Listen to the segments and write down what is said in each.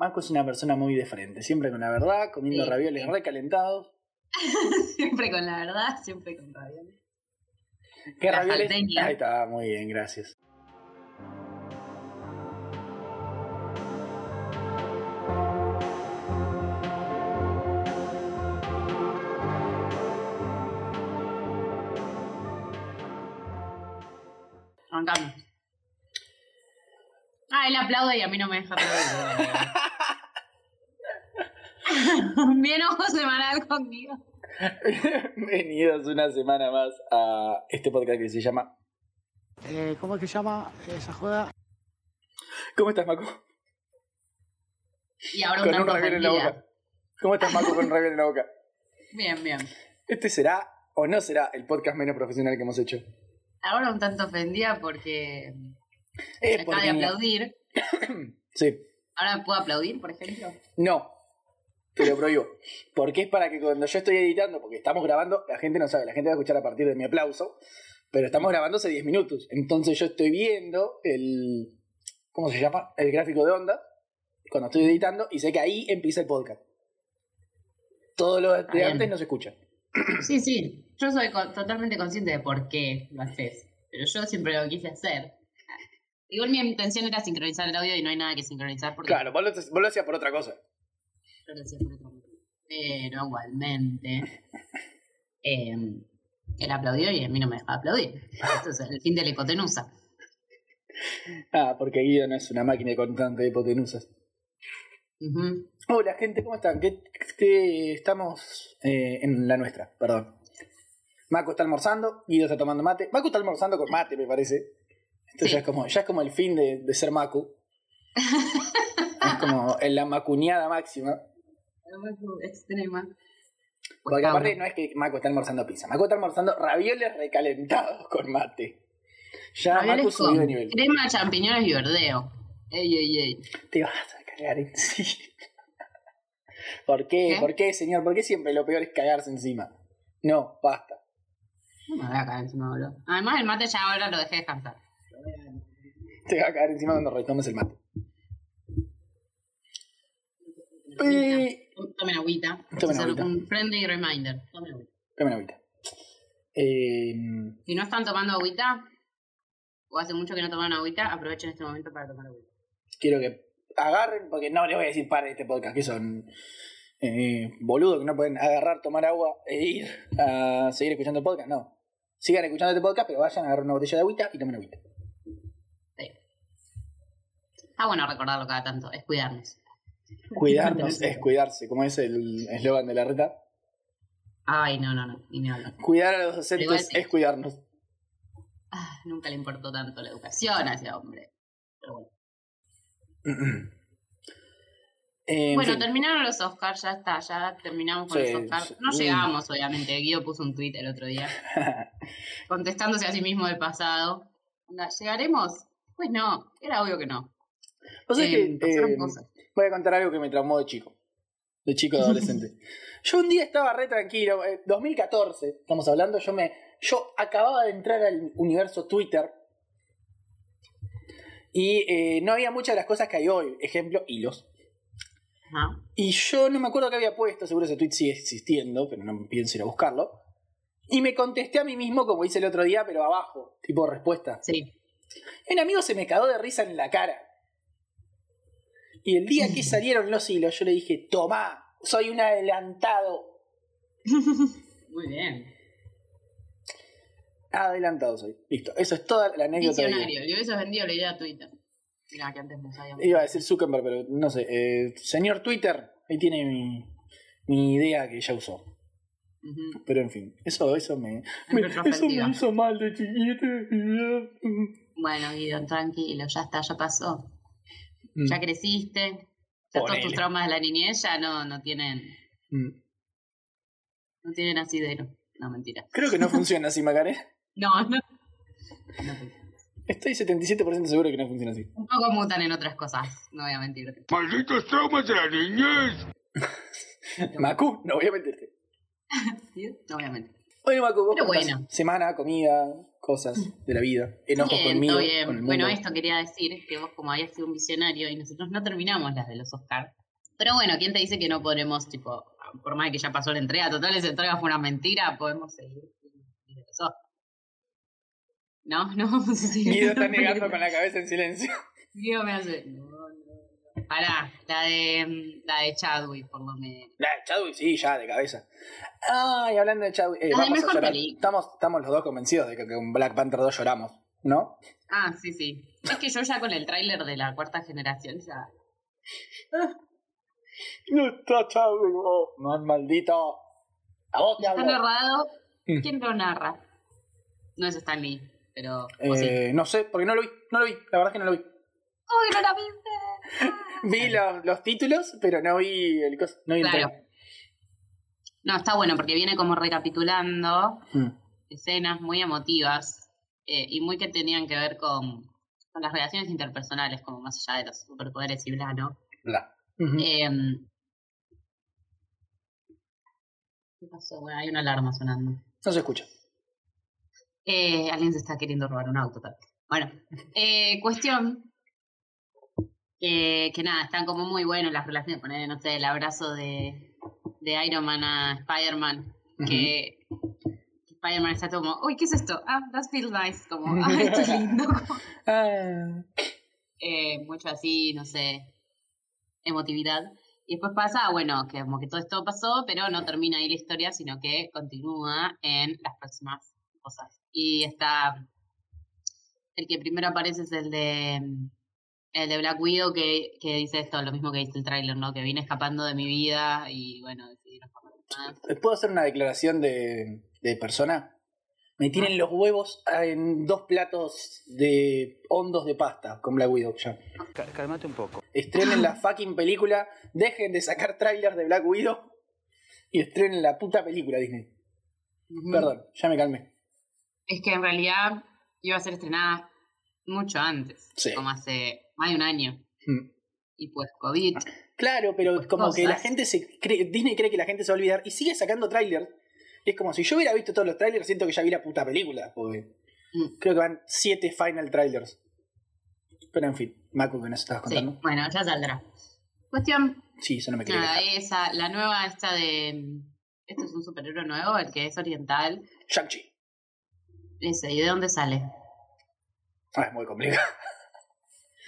Maco es una persona muy de frente, siempre con la verdad, comiendo Sí, ravioles sí. recalentados. siempre con la verdad, siempre con ravioles. ¿Qué La ravioles? salteña. Ahí está, muy bien, gracias. Arrancamos. Ah, él aplaude y a mí no me deja aplaudir. Bien ojo semanal conmigo. Bienvenidos una semana más a este podcast que se llama Eh, ¿Cómo es que se llama esa joda? ¿Cómo estás, Maco? Y ahora un Con un raviol en la boca. ¿Cómo estás, Maco, con un raviol en la boca? Bien, bien. Este será o no será el podcast menos profesional que hemos hecho. Ahora un tanto ofendida porque Acaba de aplaudir. Sí, Ahora puedo aplaudir, por ejemplo. no, te lo prohíbo. Porque es para que cuando yo estoy editando, porque estamos grabando, la gente no sabe, la gente va a escuchar a partir de mi aplauso, pero estamos grabando hace 10 minutos. Entonces yo estoy viendo el... ¿Cómo se llama? El gráfico de onda, cuando estoy editando, y sé que ahí empieza el podcast. Todo lo de bien. antes no se escucha. Sí, sí. Yo soy totalmente consciente de por qué lo haces. Pero yo siempre lo quise hacer. Igual mi intención era sincronizar el audio y no hay nada que sincronizar porque Claro, vos lo, vos lo hacías por otra cosa. yo lo hacía por otro motivo. Pero igualmente. eh, él aplaudió y a mí no me dejaba aplaudir. Esto es el fin de la hipotenusa. Ah, porque Guido no es una máquina constante de hipotenusas. Hola gente, ¿cómo están? ¿Qué, qué- estamos eh, en la nuestra, perdón. Maco está almorzando, Guido está tomando mate. Maco está almorzando con mate, me parece. Esto Sí. ya, es como, ya es como el fin de, de ser Macu. es como la macuñada máxima. Extrema. Porque Pues, aparte Tauro. no es que Maco está almorzando pizza. Maco está almorzando ravioles recalentados con mate. Ya Ravioles Maco subió de nivel. Crema, champiñones y verdeo. Ey, ey, ey. Te vas a cagar encima. ¿Por qué? ¿Qué? ¿Por qué, señor? ¿Por qué siempre lo peor es cagarse encima? No, basta. No me voy a caer encima, boludo. Además, el mate ya ahora lo dejé descansar. Te va a caer encima cuando retomes el mate. Tomen agüita. Tomen agüita. Un friendly reminder. Tomen agüita. Una agüita. Eh, Si no están tomando agüita, o hace mucho que no toman agüita, aprovechen este momento para tomar agüita. quiero que agarren, porque no les voy a decir para este podcast, que son eh, boludos que no pueden agarrar, tomar agua e ir a seguir escuchando el podcast. No. Sigan escuchando este podcast, pero vayan a agarrar una botella de agüita y tomen agüita. Sí. Está bueno recordarlo cada tanto, es cuidarnos. Cuidarnos es cuidarse, como es el eslogan de la reta. Ay, no, no, no, ni me hablo. Cuidar a los docentes sí. es cuidarnos. Ah, nunca le importó tanto la educación a ese hombre. Pero bueno. Eh, en bueno, terminaron los Oscars, ya está, ya terminamos con Sí, los Oscars. sí. No Mm. llegamos, obviamente. Guido puso un tweet el otro día, contestándose a sí mismo del pasado. ¿Llegaremos? Pues no, era obvio que no. O sea Eh, que, eh, voy a contar algo que me traumó de chico. De chico adolescente. yo un día estaba re tranquilo. eh, 2014, estamos hablando. Yo me. Yo acababa de entrar al universo Twitter. Y eh, no había muchas de las cosas que hay hoy. Ejemplo, hilos. Ajá. Y yo no me acuerdo qué había puesto, seguro ese tweet sigue existiendo, pero no pienso ir a buscarlo. Y me contesté a mí mismo como hice el otro día, pero abajo, tipo respuesta. Sí. Un amigo se me cagó de risa en la cara. Y el día que salieron los hilos, yo le dije, tomá, soy un adelantado. Muy bien. Adelantado soy. Listo, eso es toda la anécdota. Visionario. Le hubieses vendido la idea a Twitter. Mira, que antes no sabíamos. Iba a decir Zuckerberg, pero no sé. eh, señor Twitter, ahí tiene mi, mi idea que ya usó. Ujú. Pero en fin, eso, eso me, me- eso me hizo mal de chiquito. Bueno, Guido, tranquilo, ya está, ya pasó. Mm, Ya creciste. Ya todos tus traumas de la niñez ya no, no tienen, mm. no tienen asidero. No, mentira. Creo que no funciona así, Macarena. No, no. No, Estoy 77% seguro que no funciona así. Un poco mutan en otras cosas, no voy a mentirte. ¡Malditos traumas de la niñez! Macu, no voy a meterte. ¿Sí? No voy a mentir. Bueno, Macu, vos Pero cómo estás? bueno. Semana, comida, cosas de la vida. Enojos Bien, conmigo, todo bien. con el mundo. Bueno, esto quería decir que vos como habías sido un visionario y nosotros no terminamos las de los Oscars. Pero bueno, ¿quién te dice que no podremos, tipo, por más que ya pasó la entrega, total esa entrega fue una mentira, podemos seguir sin los Oscars? No, no vamos a seguir. Guido está negando con la cabeza en silencio. Guido me hace. No, no. Pará, la de, mm, la de Chadwick, por lo menos. La de Chadwick, sí, ya, de cabeza. Ay, hablando de Chadwick, eh, vamos a llorar. Estamos, estamos los dos convencidos de que con Black Panther 2 lloramos, ¿no? Ah, sí, sí. Es que yo ya con el tráiler de la cuarta generación ya. No está Chadwick, oh, no, maldito. A vos te Está narrado. Mm. ¿Quién lo narra? No es Stan Lee, pero. sí. Eh, no sé, porque no lo vi, no lo vi, la verdad es que no lo vi. ¡Uy, no la viste! Vi los, los títulos, pero no vi el cos, no vi el Claro. trailer. No, está bueno porque viene como recapitulando Mm. escenas muy emotivas eh, y muy que tenían que ver con, con las relaciones interpersonales, como más allá de los superpoderes y bla, ¿no? Bla. Em, ¿Qué pasó? Bueno, hay una alarma sonando. No se escucha. Eh, alguien se está queriendo robar un auto. tal. Bueno, eh, cuestión que, que nada, están como muy buenos las relaciones. Poner, no sé, el abrazo de, de Iron Man a Spider-Man. Que, que Spider-Man está como, uy, ¿qué es esto? Ah, that feels nice. Como, ah, esto es lindo. Ah, eh, mucho así, no sé, emotividad. Y después pasa, bueno, que como que todo esto pasó, pero no termina ahí la historia, sino que continúa en las próximas cosas. Y está, el que primero aparece es el de, el de Black Widow, que, que dice esto, lo mismo que dice el tráiler, ¿no? Que vine escapando de mi vida y bueno, decidí no escapar más. ¿Puedo hacer una declaración de, de persona? Me tienen los huevos en dos platos de hondos de pasta con Black Widow ya. Cálmate un poco. Estrenen la fucking película, dejen de sacar trailers de Black Widow y estrenen la puta película Disney. Perdón, ya me calmé. Es que en realidad iba a ser estrenada mucho antes, Sí. como hace más de un año. Mm. Y pues COVID. Claro, pero Pues como que la gente se cree, Disney cree que la gente se va a olvidar y sigue sacando trailers. Es como si yo hubiera visto todos los trailers, siento que ya vi la puta película, porque Mm. creo que van siete final trailers. Pero en fin, Macu, que nos estabas Sí, contando. bueno, ya saldrá. Cuestión, Sí, eso no me nada, quejar. esa, la nueva esta de... Este es un superhéroe nuevo, el que es oriental. Shang-Chi. Ese, ¿y de dónde sale? Ah, es muy complicado.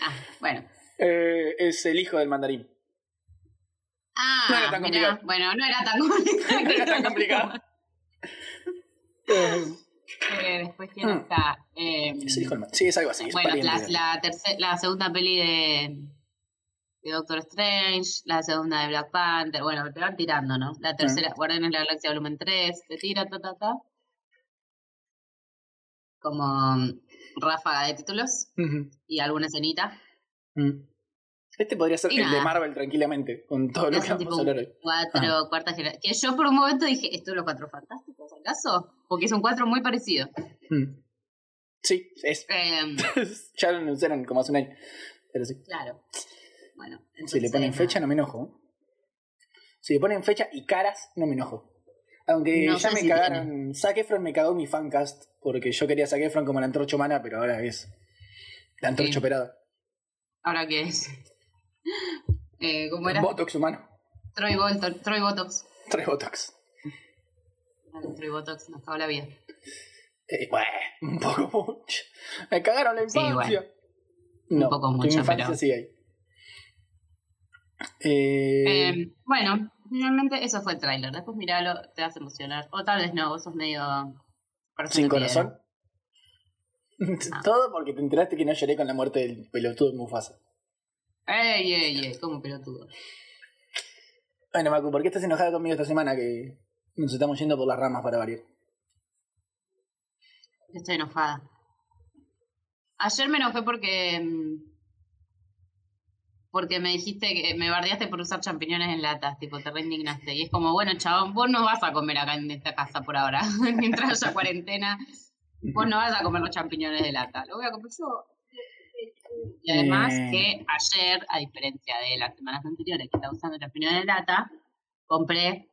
Ah, bueno. Eh, es el hijo del mandarín. Ah, No era tan mirá, complicado. bueno, no era tan complicado. No era tan complicado. Eh, después, ¿quién Mm. está? Eh, es el hijo del mandarín. Sí, es algo así. Bueno, la, la, terce- la segunda peli de, de Doctor Strange, la segunda de Black Panther, bueno, te van tirando, ¿no? La tercera, Guardianes de la Galaxia Volumen 3, te tira, ta, ta, ta. Como ráfaga de títulos y alguna escenita. Mm. Este podría ser Y el de. Marvel tranquilamente, con todo lo que vamos a hablar hoy. cuatro, cuarta generación. Que yo por un momento dije, ¿esto es los cuatro fantásticos acaso? Porque son cuatro muy parecidos. Mm. Sí, es. Em, ya lo anunciaron como hace un año. Pero sí. claro. Bueno, Si le ponen fecha, no me enojo. Si le ponen fecha y caras, no me enojo. Aunque No ya me si cagaron. Zac Efron me cagó mi fancast. Porque yo quería Zac Efron como la antorcha humana, pero ahora es la antorcha Sí. operada. ¿Ahora qué es? Eh, ¿Cómo era? Botox humano. Troy, Bolton, Troy Botox. Tres Botox. Vale, Troy Botox nos acabó la vida. Eh, bueno, un poco mucho. Me cagaron la Sí, infancia. Un poco mucho, infancia pero- sigue ahí. Eh, Eh, bueno, finalmente eso fue el tráiler. Después miralo, te vas a emocionar. O tal vez no, vos sos medio... sin corazón. Todo porque te enteraste que no lloré con la muerte del pelotudo de Mufasa. Ey, ey, ey, como pelotudo. Bueno, Macu, ¿por qué estás enojada conmigo esta semana que nos estamos yendo por las ramas para variar? Estoy enojada. Ayer me enojé porque. Porque me dijiste que me bardeaste por usar champiñones en latas, tipo, te reindignaste. Y es como, bueno, chabón, vos no vas a comer acá en esta casa por ahora. Mientras haya cuarentena, vos no vas a comer los champiñones de lata. Lo voy a comer yo. Y además Eh. que ayer, a diferencia de las semanas anteriores que estaba usando champiñones de lata, compré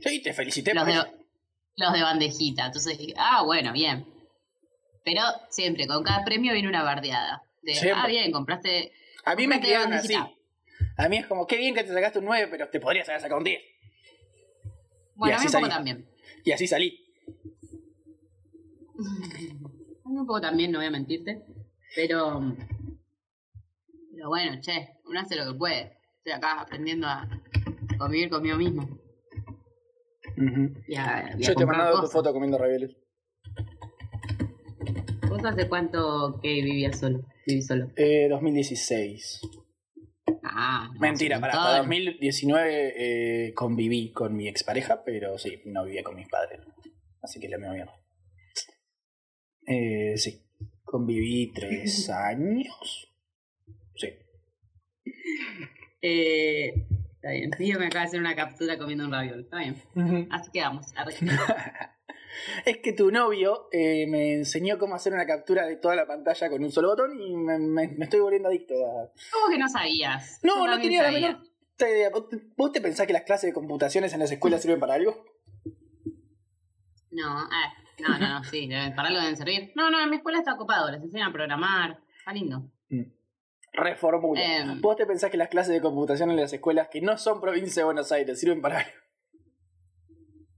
Sí, te felicité los por de, eso. los de bandejita. Entonces dije, ah, bueno, bien. Pero siempre, con cada premio viene una bardeada. De, ah, bien, compraste. A mí me criaron así. A mí es como, qué bien que te sacaste un 9, pero te podrías haber sacado un 10. Bueno, a mí un poco salí. también. Y así salí. A mí un poco también, no voy a mentirte. Pero. Pero bueno, che, uno hace lo que puede. Estoy acá aprendiendo a convivir conmigo mismo. Ujú. Y a, y a Yo te he mandado tu foto comiendo ravioles. ¿Vos hace cuánto que vivías solo? Viví solo. Eh, 2016. Ah, no, Mentira, para hasta 2019 eh, conviví con mi expareja, pero sí, no vivía con mis padres. Así que la misma mierda. Eh, sí, conviví tres años. Sí. Eh, está bien. Tío me acaba de hacer una captura comiendo un raviol. Está bien. Así quedamos. Es que tu novio eh, me enseñó cómo hacer una captura de toda la pantalla con un solo botón y me, me- me estoy volviendo adicto a... ¿Cómo que no sabías? No, Yo no tenía la menor idea. ¿Vos te, pensás que las clases de computaciones en las escuelas sirven para algo? No, ah, no, no, no, sí, deben- para algo deben servir. No, no, en mi escuela está ocupado, les enseñan a programar. Está lindo. Reformula. Em. ¿Vos te pensás que las clases de computación en las escuelas que no son provincia de Buenos Aires sirven para algo?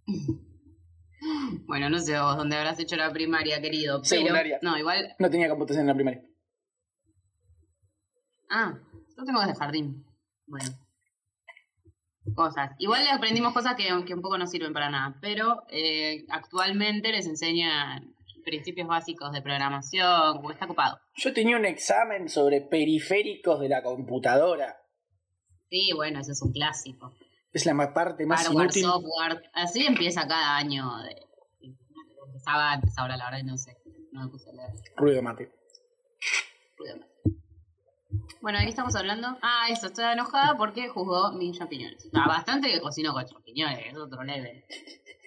Bueno, no sé vos dónde habrás hecho la primaria, querido. Pero, Secundaria. no, igual. No tenía computación en la primaria. Ah, yo tengo desde jardín. Bueno. Cosas. Igual le aprendimos cosas que, que un poco no sirven para nada. Pero eh, actualmente les enseñan principios básicos de programación, está ocupado. Yo tenía un examen sobre periféricos de la computadora. Sí, bueno, eso es un clásico. Es la parte más Hardware, inútil. software. Así empieza cada año. De, empezaba antes, ahora la verdad no sé. No me puse a leer. Ruido mate. Ruido más. Bueno, ¿de qué estamos hablando? Ah, eso, estoy enojada porque juzgó mis champiñones. Ah, bastante que cocinó con champiñones, es otro level.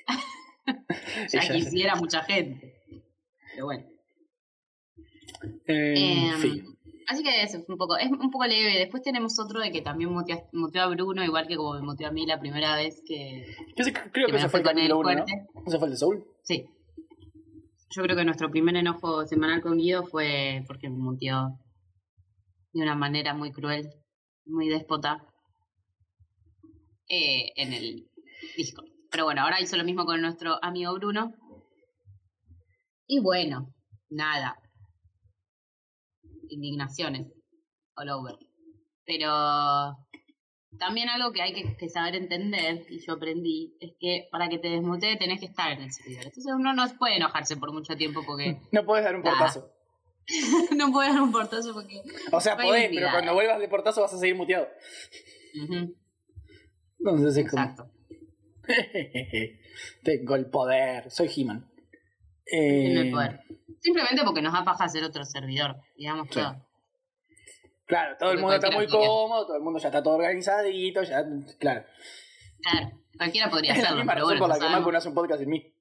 ya quisiera mucha gente. Pero bueno. Eh, en fin. Así que eso, es un poco, es un poco leve. Después tenemos otro de que también moteó a Bruno, igual que como me moteó a mí la primera vez que, Yo creo que que ese fue con él 1, ¿no? ¿Ese fue el de Soul? Sí. Yo creo que nuestro primer enojo semanal con Guido fue porque me muteó de una manera muy cruel, muy déspota eh, en el disco. Pero bueno, ahora hizo lo mismo con nuestro amigo Bruno. Y bueno, nada. Indignaciones all over. Pero también algo que hay que, que saber entender, y yo aprendí, es que para que te desmutee tenés que estar en el servidor. Entonces uno no puede enojarse por mucho tiempo porque No podés dar un portazo. no puede dar un portazo porque... O sea, podés, pero cuando vuelvas de portazo vas a seguir muteado. Entonces es como... exacto. Tengo el poder, soy He-Man. El Eh, poder. Simplemente porque nos da paja hacer otro servidor, digamos Sí. todo. Claro, todo el mundo está muy podría. cómodo, todo el mundo ya está todo organizadito, ya, claro. Claro, cualquiera podría Es la hacerlo, misma pero razón bueno, por la que sabemos, Marco no hace un podcast en mí.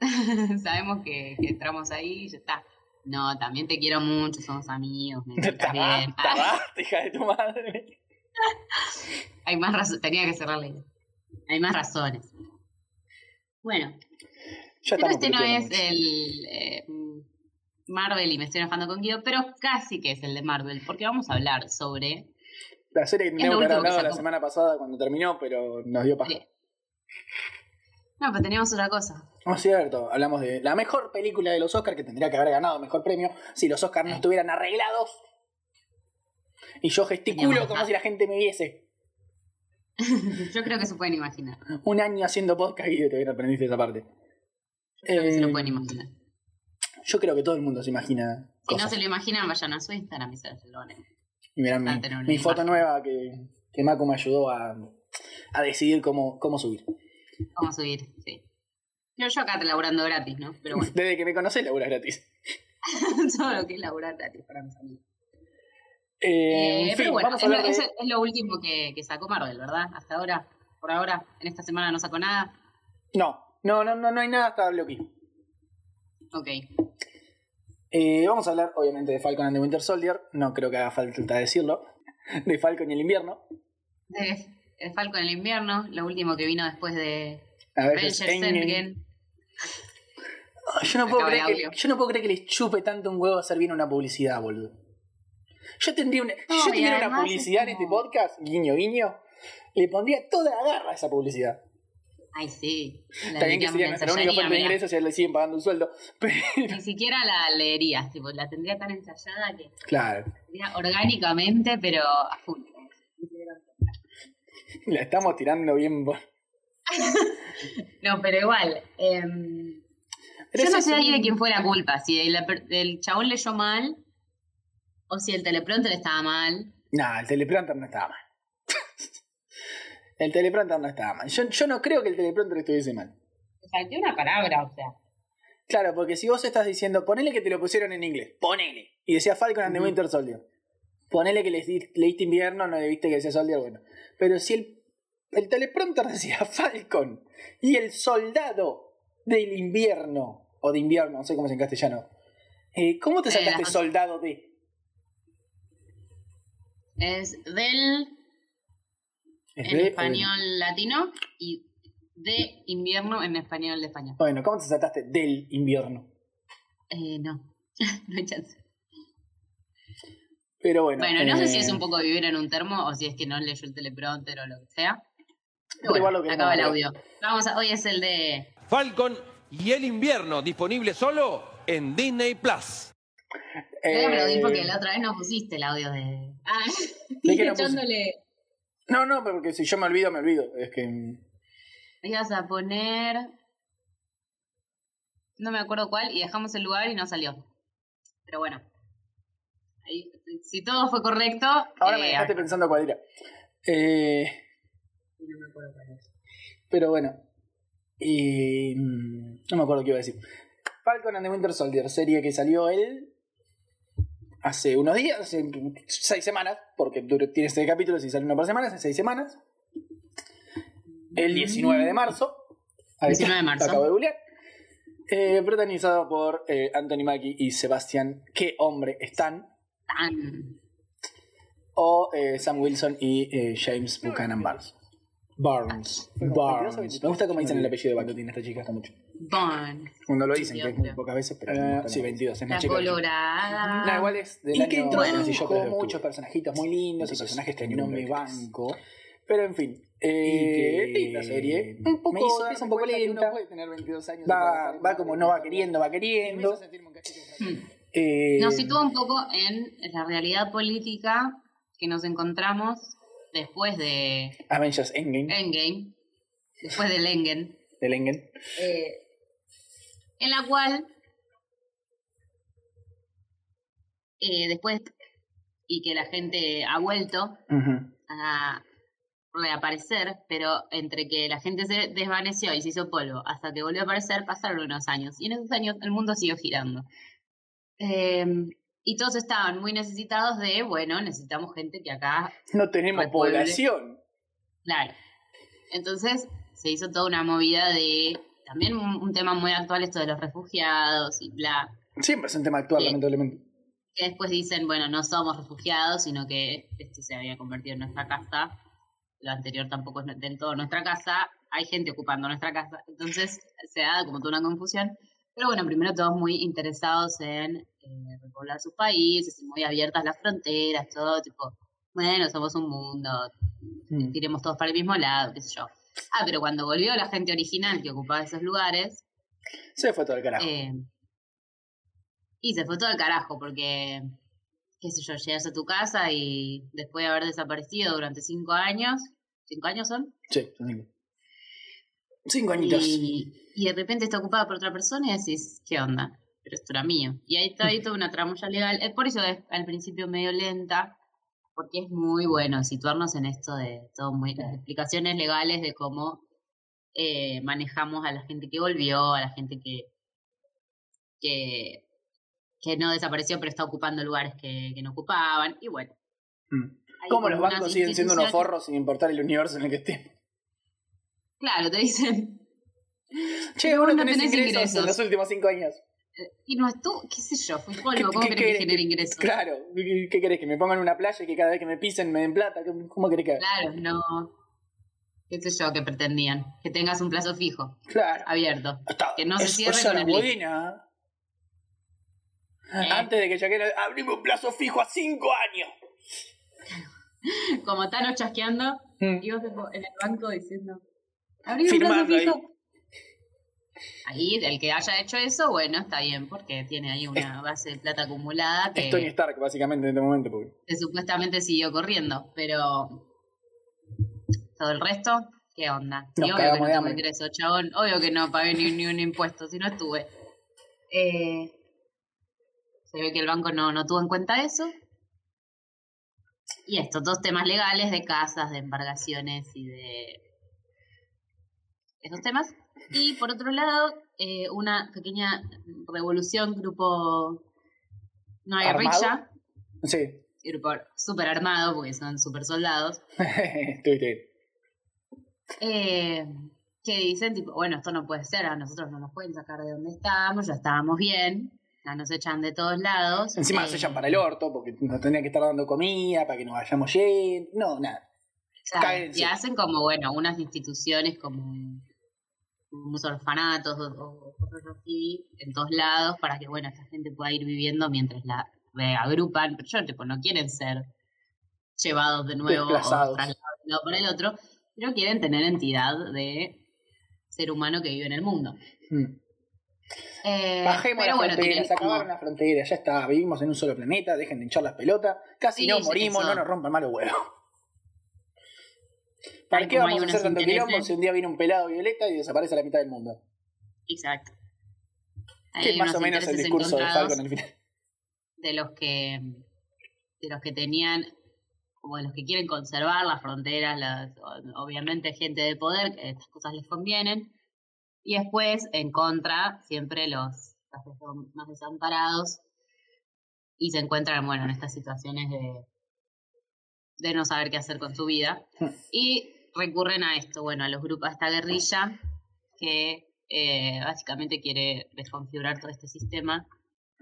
sabemos que, que entramos ahí y ya está. No, también te quiero mucho, somos amigos, me Está bien. basta, hija de tu madre. Hay más razones, tenía que cerrarle. Hay más razones. Bueno, Ya pero este no es mucho. el eh, Marvel y me estoy enojando con Guido, pero casi que es el de Marvel, porque vamos a hablar sobre... La serie que teníamos que haber hablado la semana pasada cuando terminó, pero nos dio paja. Sí. No, pero teníamos otra cosa. No es cierto, hablamos de la mejor película de los Oscars que tendría que haber ganado mejor premio si los Oscars no estuvieran arreglados. Y yo gesticulo como si la gente me viese. Yo creo que se pueden imaginar. Un año haciendo podcast y no aprendiste esa parte. Creo que se lo Eh, pueden imaginar. Yo creo que todo el mundo se imagina. Si no se lo imaginan, vayan a su Instagram y se lo Y mirá mi, foto nueva que, que Mako me ayudó a, a decidir cómo, cómo subir. A subir, sí. Yo, yo acá laburando gratis, ¿no? Pero bueno, Desde que me conocés, labura gratis. todo lo que es laburar gratis para mis amigos. Eh, Eh, fin, pero bueno, de... es lo último que, que sacó Marvel, ¿verdad? Hasta ahora, por ahora, en esta semana no sacó nada. No, no, no, no, no hay nada hasta Loki. Ok. Eh, vamos a hablar, obviamente, de Falcon and the Winter Soldier. No creo que haga falta decirlo. De Falcon y el invierno. De, Falcon en el invierno, lo último que vino después de Avengers Endgame. Endgame. yo, no puedo creer que, yo no puedo creer que les chupe tanto un huevo hacer bien una publicidad, boludo. Yo tendría una, si yo y tuviera una publicidad en este podcast, guiño, guiño, le pondría toda la garra a esa publicidad. Ay, sí. La bien que sería nuestra única fuente de ingresos y a él le siguen pagando un sueldo. Pero, Ni siquiera la leerías, tipo, la tendría tan ensayada que claro, sería orgánicamente, pero a full. la estamos tirando bien. por- No, pero igual. em, Pero yo no sé ahí de quién fue la culpa, si el, el chabón leyó mal o si el teleprompter estaba mal. No, el teleprompter no estaba mal. El teleprompter no estaba mal. Yo, yo no creo que el teleprompter estuviese mal. Salté una palabra, o sea. Claro, porque si vos estás diciendo, ponele que te lo pusieron en inglés, ponele. Y decía Falcon and the. Winter Soldier. Ponele que leíste invierno, no le viste que decía Soldier, bueno. Pero si el, el teleprompter decía Falcon y el soldado del invierno, o de invierno, no sé cómo es en castellano. eh, ¿Cómo te sacaste soldado de? Es del ¿Es en de- español latino y de invierno en español de España. Bueno, ¿cómo te sacaste del invierno? Eh, no, no hay chance. Pero bueno. Bueno, no sé si eh, es un poco vivir en un termo o si es que no leyó el teleprompter o lo que sea. Pero Pero igual lo bueno, queremos acaba el audio. Vamos a, hoy es el de Falcon y el invierno, disponible solo en Disney Plus. Te voy a aplaudir eh, porque la otra vez no pusiste el audio de. Ah, ¿De qué no puse? echándole. No, no, porque si yo me olvido, me olvido. Es que. mm, Ibas a poner. No me acuerdo cuál y dejamos el lugar y no salió. Pero bueno. Ahí, si todo fue correcto. Ahora me eh, dejaste pensando cuál era. Eh, No me acuerdo cuál es. pero bueno. Y, mm, no me acuerdo qué iba a decir. Falcon and the Winter Soldier, serie que salió él hace unos días, hace seis semanas, porque tiene seis capítulos y sale uno por semana, hace seis semanas. El 19 de marzo. Ahí está, 19 de marzo. Acabo de googlear. Eh, protagonizado por eh, Anthony Mackie y Sebastián, qué hombre están. Tan. O eh, Sam Wilson y James Buchanan Barnes. Barnes. Barnes. Me gusta cómo dicen el apellido de cuando tiene esta chica, está mucho. Bon. Cuando lo dicen, que es muy pocas veces, pero. sí, 22, es La más chica. colorada. No, igual es del Y año que bueno, yo creo que muchos personajitos muy lindos y personajes que no me banco. Pero en fin. Eh, Y que- linda serie. Un poco, me hizo darme un poco lenta. uno puede tener 22 años Va, va como no va queriendo, va Me hizo queriendo. sentirme un cachito. Eh, Nos sitúa un poco en la realidad política que nos encontramos después de Avengers Endgame, Endgame, después del Engen, del Endgame. eh, en la cual eh, después y que la gente ha vuelto a reaparecer, pero entre que la gente se desvaneció y se hizo polvo hasta que volvió a aparecer pasaron unos años y en esos años el mundo siguió girando. Eh, y todos estaban muy necesitados de, bueno, necesitamos gente que acá No tenemos Repueble. población. Claro. Entonces se hizo toda una movida de. También un, un tema muy actual, esto de los refugiados y bla. Siempre es un tema actual, lamentablemente. Que después dicen, bueno, no somos refugiados, sino que este se había convertido en nuestra casa. Lo anterior tampoco es del todo nuestra casa. Hay gente ocupando nuestra casa. Entonces se da como toda una confusión. Pero bueno, primero todos muy interesados en eh, repoblar sus países, y muy abiertas las fronteras, todo tipo, bueno, somos un mundo, Mm. tiremos todos para el mismo lado, qué sé yo. Ah, pero cuando volvió la gente original que ocupaba esos lugares, Se fue todo el carajo. eh, y se fue todo al carajo, porque, qué sé yo, llegas a tu casa y después de haber desaparecido durante cinco años, ¿cinco años son? Sí, son cinco. Cinco añitos. Y, y de repente está ocupada por otra persona y decís, ¿qué onda? Pero esto era mío. Y ahí está ahí toda una tramulla legal. Por eso es al principio medio lenta, porque es muy bueno situarnos en esto de todo muy, las explicaciones legales de cómo eh, manejamos a la gente que volvió, a la gente que, que, que no desapareció pero está ocupando lugares que, que no ocupaban. Y bueno. Mm. ¿Cómo los bancos siguen siendo unos forros sin importar el universo en el que estén? Claro, te dicen, Che, vos no tenés, tenés ingresos, ingresos. en los últimos cinco años. y no es tú, qué sé yo, fui polvo, ¿Qué- ¿cómo querés que genere ingresos? Claro, ¿qué querés? ¿Que me pongan en una playa y que cada vez que me pisen me den plata? ¿Cómo querés que haga? Claro, no. qué sé yo, que pretendían. Que tengas un plazo fijo, Claro. abierto. Está- que no se cierre con el buena. Eh. Antes de que Shakira abrimos un plazo fijo a cinco años. Como Tano chasqueando Mm. y vos en el banco diciendo, abrí un plazo Firmando ahí. Ahí, el que haya hecho eso, bueno, está bien, porque tiene ahí una base de plata acumulada que, Es Tony Stark, básicamente, en este momento. Porque... que supuestamente siguió corriendo, pero todo el resto, ¿qué onda? Y obvio que no hambre. ingreso, chabón, obvio que no pagué ni, ni un impuesto, si no estuve. Eh, se ve que el banco no, no tuvo en cuenta eso. Y estos dos temas legales de casas, de embargaciones y de esos temas. Y por otro lado, eh, una pequeña revolución, grupo no hay guerrilla, Sí. grupo súper armado porque son super soldados, eh, que dicen tipo, bueno, esto no puede ser, a nosotros no nos pueden sacar de donde estábamos, ya estábamos bien, ya nos echan de todos lados. Encima eh, se echan para el orto porque nos tendrían que estar dando comida para que nos vayamos yendo. No, nada. cáguense. y hacen como, bueno, unas instituciones como unos orfanatos o, o cosas así en todos lados para que, bueno, esta gente pueda ir viviendo mientras la reagrupan, pero yo, tipo, no quieren ser llevados de nuevo Desplazados. o trasladados de por el otro, pero quieren tener entidad de ser humano que vive en el mundo. Mm. Eh, Bajemos pero las bueno, fronteras, acabaron las fronteras, ya está, vivimos en un solo planeta, dejen de hinchar las pelotas, casi Sí, no morimos, no nos rompan mal los huevos. ¿Para qué vamos a hacer tanto quilombo si un día viene un pelado violeta y desaparece la mitad del mundo? Exacto. Que es más o menos el discurso de Falcon al final. de los que de los que tenían como de los que quieren conservar las fronteras, las, obviamente gente de poder, que estas cosas les convienen, y después en contra siempre los, los que son más desamparados y se encuentran bueno en estas situaciones de de no saber qué hacer con su vida Hmm. y recurren a esto, bueno, a los grupos, a esta guerrilla que eh, básicamente quiere desconfigurar todo este sistema,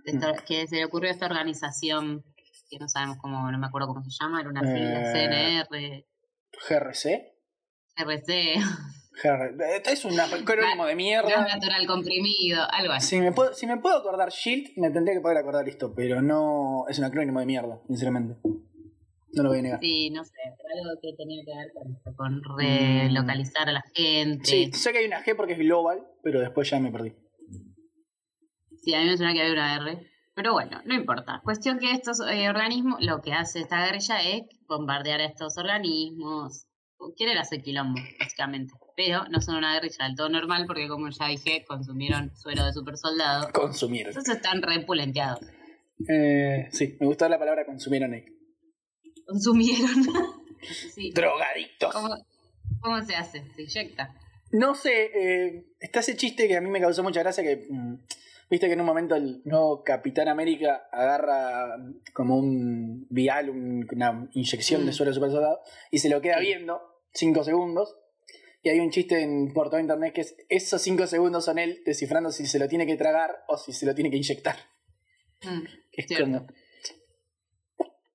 esta- que se le ocurrió a esta organización que no sabemos cómo, no me acuerdo cómo se llama, era una Eh, CNR, GRC. RC, GR... Esto es un acrónimo de gas mierda. natural comprimido, algo así. Si me, puedo, si me puedo acordar Shield, me tendría que poder acordar esto, pero no es un acrónimo de mierda, sinceramente. No lo voy a negar. Sí, no sé, pero algo que tenía que ver con, con relocalizar a la gente. Sí, sé que hay una G porque es global, pero después ya me perdí. Sí, a mí me suena que había una R. Pero bueno, no importa. Cuestión que estos eh, organismos, lo que hace esta guerrilla es bombardear a estos organismos. Quieren hacer quilombo, básicamente. Pero no son una guerrilla del todo normal porque, como ya dije, consumieron suero de super soldado. Consumir. Entonces están repulenteados. Eh, sí, me gustó la palabra consumieron ahí. Consumieron. sí. Drogadictos. ¿Cómo, ¿Cómo se hace? Se inyecta. No sé, eh, está ese chiste que a mí me causó mucha gracia que... mm, Viste que en un momento el nuevo Capitán América agarra mm, como un vial, un- una inyección de Mm. suero super soldado y se lo queda Sí. viendo cinco segundos. Y hay un chiste en, por todo internet que es esos cinco segundos son él descifrando si se lo tiene que tragar o si se lo tiene que inyectar. Mm, Es Cierto. como-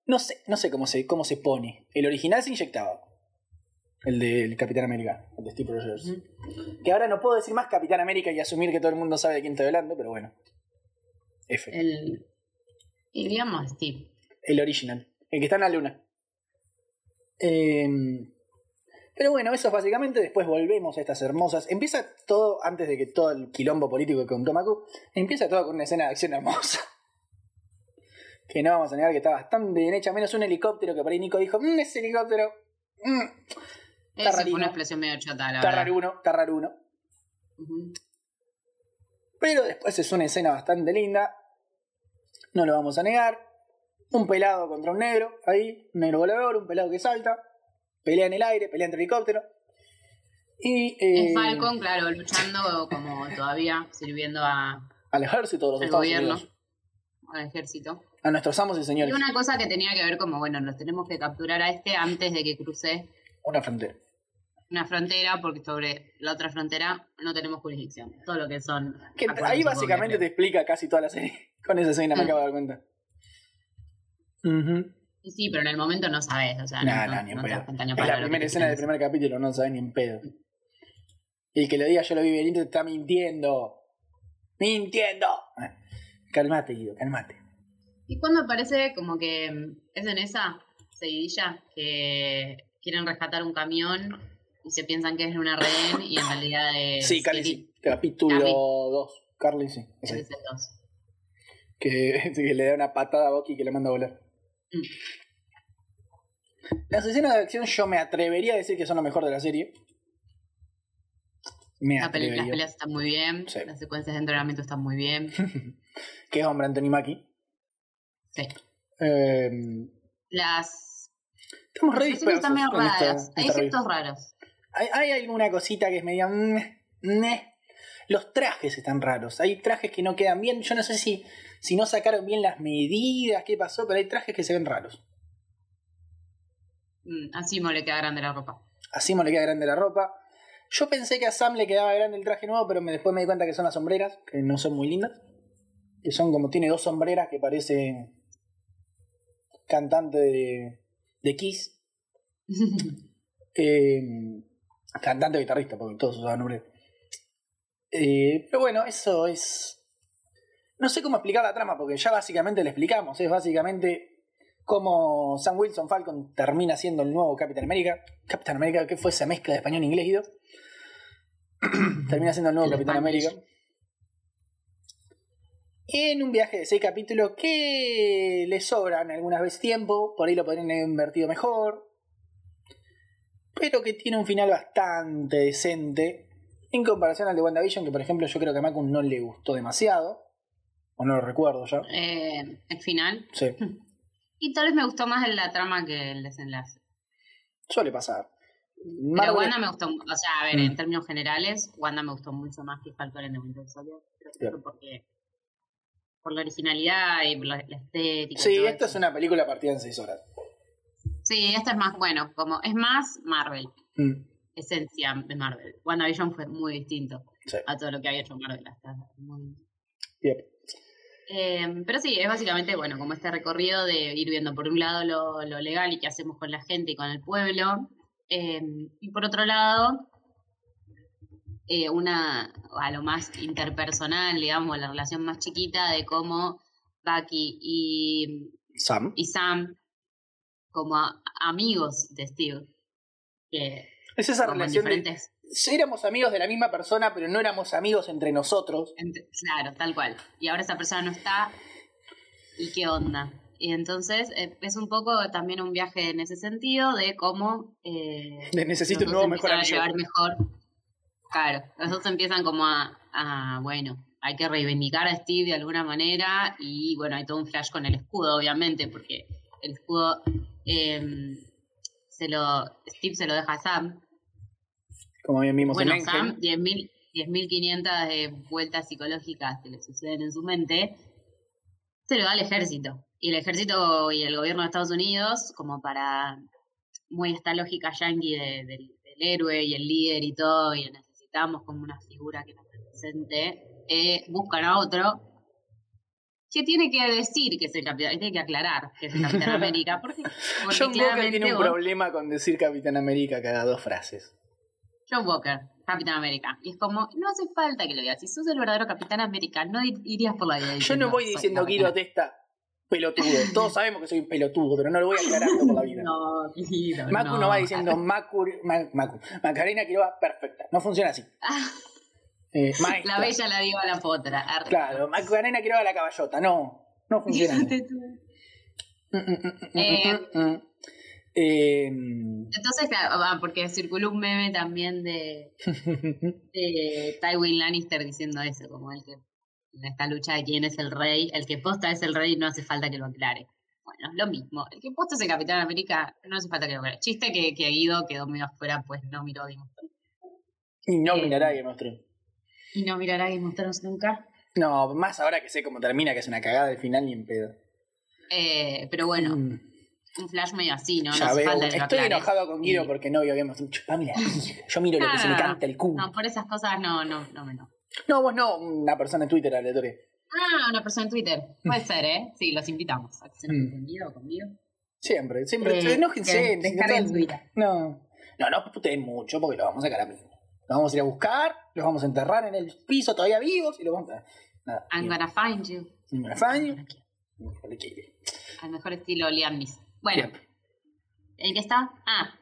No sé, no sé cómo se, cómo se pone. El original se inyectaba. El del Capitán América, el de Steve Rogers. Que ahora no puedo decir más Capitán América y asumir que todo el mundo sabe de quién estoy hablando, pero bueno. F. El. Y digamos, Steve. El original. El que está en la luna. Em, pero bueno, eso es básicamente. Después volvemos a estas hermosas. Empieza todo, antes de que todo el quilombo político con Tomaku, empieza todo con una escena de acción hermosa. Que no vamos a negar que está bastante bien hecha, menos un helicóptero que por ahí Nico dijo, "Mm, ese helicóptero. mm, Esa fue una explosión medio chota, la verdad. uno, está raro uno. Pero después es una escena bastante linda. No lo vamos a negar. Un pelado contra un negro, ahí, un negro volador, un pelado que salta. Pelea en el aire, pelea entre helicópteros. Y. eh, Es Falcon, claro, luchando como todavía, sirviendo a, Al ejército de los al Estados gobierno, Unidos. al ejército. A nuestros amos y Y señores. una cosa que tenía que ver como, bueno, nos tenemos que capturar a este antes de que cruce Una frontera. una frontera, porque sobre la otra frontera no tenemos jurisdicción. Todo lo que son... Que ahí básicamente te explica casi toda la serie. Con esa escena me Mm. acabo de dar cuenta. Y sí, pero en el momento no sabes, o sea, Nah, no, nah, ni en no pedo. Es la primera escena del primer capítulo, no sabes ni en pedo. Y el que lo diga yo lo vi venir te está mintiendo. ¡Mintiendo! Calmate, Guido, calmate. Y cuando aparece como que mm, es en esa seguidilla que quieren rescatar un camión y se piensan que es una rehén y en realidad es Sí, Carly sí. Capítulo Carly. 2. Carly sí. es el dos. Que, que le da una patada a Bucky que le manda a volar. Mm. Las escenas de acción yo me atrevería a decir que son lo mejor de la serie. Me La peli- las peleas están muy bien, Sí. las secuencias de entrenamiento están muy bien. que es hombre Anthony Mackie. Sí. Eh, Las estamos re están medio esta- raras, hay efectos raros. Hay, hay alguna cosita que es medio... mm, meh. Los trajes están raros. Hay trajes que no quedan bien. Yo no sé si, si no sacaron bien las medidas, qué pasó, pero hay trajes que se ven raros. Mm, Así me le queda grande la ropa. A Simon le queda grande la ropa. Yo pensé que a Sam le quedaba grande el traje nuevo, pero me, después me di cuenta que son las sombreras, que no son muy lindas. Que son como tiene dos sombreras que parecen cantante de, de Kiss. Eh, cantante o guitarrista, porque todos usaban nombre. Eh, pero bueno, eso es. No sé cómo explicar la trama, porque ya básicamente le explicamos. Es básicamente cómo Sam Wilson Falcon termina siendo el nuevo Capitán América. Capitán América, ¿qué fue esa mezcla de español e inglés, Guido? termina siendo el nuevo El Capitán. América. En un viaje de seis capítulos que le sobran algunas veces tiempo, por ahí lo podrían haber invertido mejor, pero que tiene un final bastante decente en comparación al de WandaVision, que por ejemplo yo creo que a Macu no le gustó demasiado, o no lo recuerdo ya. Eh, el final. Sí, Y tal vez me gustó más la trama que el desenlace. suele pasar. Pero Wanda me gustó, o sea, a ver, Mm. en términos generales, Wanda me gustó mucho más que Falcon en The Winter Soldier. Creo que porque por la originalidad y por la, la estética. Sí, eso. es una película partida en seis horas. Sí, esta es más, bueno, como es más Marvel, Mm, esencia de Marvel. WandaVision fue muy distinto sí. a todo lo que había hecho Marvel hasta muy- Yep. Eh, pero sí, es básicamente, bueno, como este recorrido de ir viendo por un lado lo, lo legal y qué hacemos con la gente y con el pueblo, eh, y por otro lado, eh, una, a lo más interpersonal, digamos, la relación más chiquita de cómo Bucky y, Sam. y Sam, como a- amigos de Steve, que Es esa relación de... diferentes Éramos amigos de la misma persona, pero no éramos amigos entre nosotros. Claro, tal cual. Y ahora esa persona no está. ¿Y qué onda? Y entonces eh, es un poco también un viaje en ese sentido de cómo eh, necesito un nuevo mejor a amigo. llevar mejor. Claro, los dos empiezan como a, a, bueno, hay que reivindicar a Steve de alguna manera y bueno, hay todo un flash con el escudo, obviamente, porque el escudo em, se lo, Steve se lo deja a Sam Como bien vimos bueno, en. Sam, 10.000 10.500 de vueltas psicológicas que le suceden en su mente, se lo da al ejército. Y el ejército y el gobierno de Estados Unidos, como para muy esta lógica yankee de- del, del héroe y el líder y todo, y necesitamos como una figura que nos represente, eh, buscan a otro que tiene que decir que es el capitán, tiene que aclarar que es el Capitán América, porque, porque John Walker tiene un vos- problema con decir Capitán América cada dos frases. John Walker, Capitán América. Y es como, no hace falta que lo digas. Si sos el verdadero Capitán América, no ir- irías por la vida. Yo no voy "Soy diciendo Guido Testa pelotudo. Todos sabemos que soy un pelotudo, pero no lo voy aclarando por la vida. No, Guido, Macu no, va diciendo Macu, Ma- Macu. Macarena Quiroga, perfecta. No funciona así. Ah, Eh, la bella la diva a la potra. Arre. Claro, Macarena Quiroga la caballota. No, no funciona Eh. Eh, Entonces, claro, ah, porque circuló un meme también de, de Tywin Lannister diciendo eso, como el que en esta lucha de quién es el rey, el que posta es el rey, no hace falta que lo aclare. Bueno, lo mismo. El que posta es el Capitán América, no hace falta que lo aclare. Chiste que, que Guido quedó medio afuera, pues no miró Game of Thrones. y no Eh. mirará Game of Thrones. Y no mirará Game of Thrones nunca. No, más ahora que sé cómo termina, que es una cagada al final ni en pedo. Eh, pero bueno, Mm, un flash medio así, ¿no? No ya hace veo. falta que lo Estoy aclare. enojado con Guido porque no vio Game of Thrones. Yo miro lo que se me no. canta el culo. No, por esas cosas no, no, no me enojo. No, vos no, una persona en Twitter aleatoria. Ah, una persona en Twitter. Puede ser, ¿eh? Sí, los invitamos a que se Mm. conmigo, conmigo. Siempre, siempre. Eh, enójense, que descarguen Twitter. No, no, no puteen mucho porque lo vamos a sacar a mí. Los vamos a ir a buscar, los vamos a enterrar en el piso todavía vivos y los vamos a. Nada. I'm bien. gonna find you. I'm gonna find you. Al mejor estilo Liam Neeson. Bueno. ¿en qué está? Ah,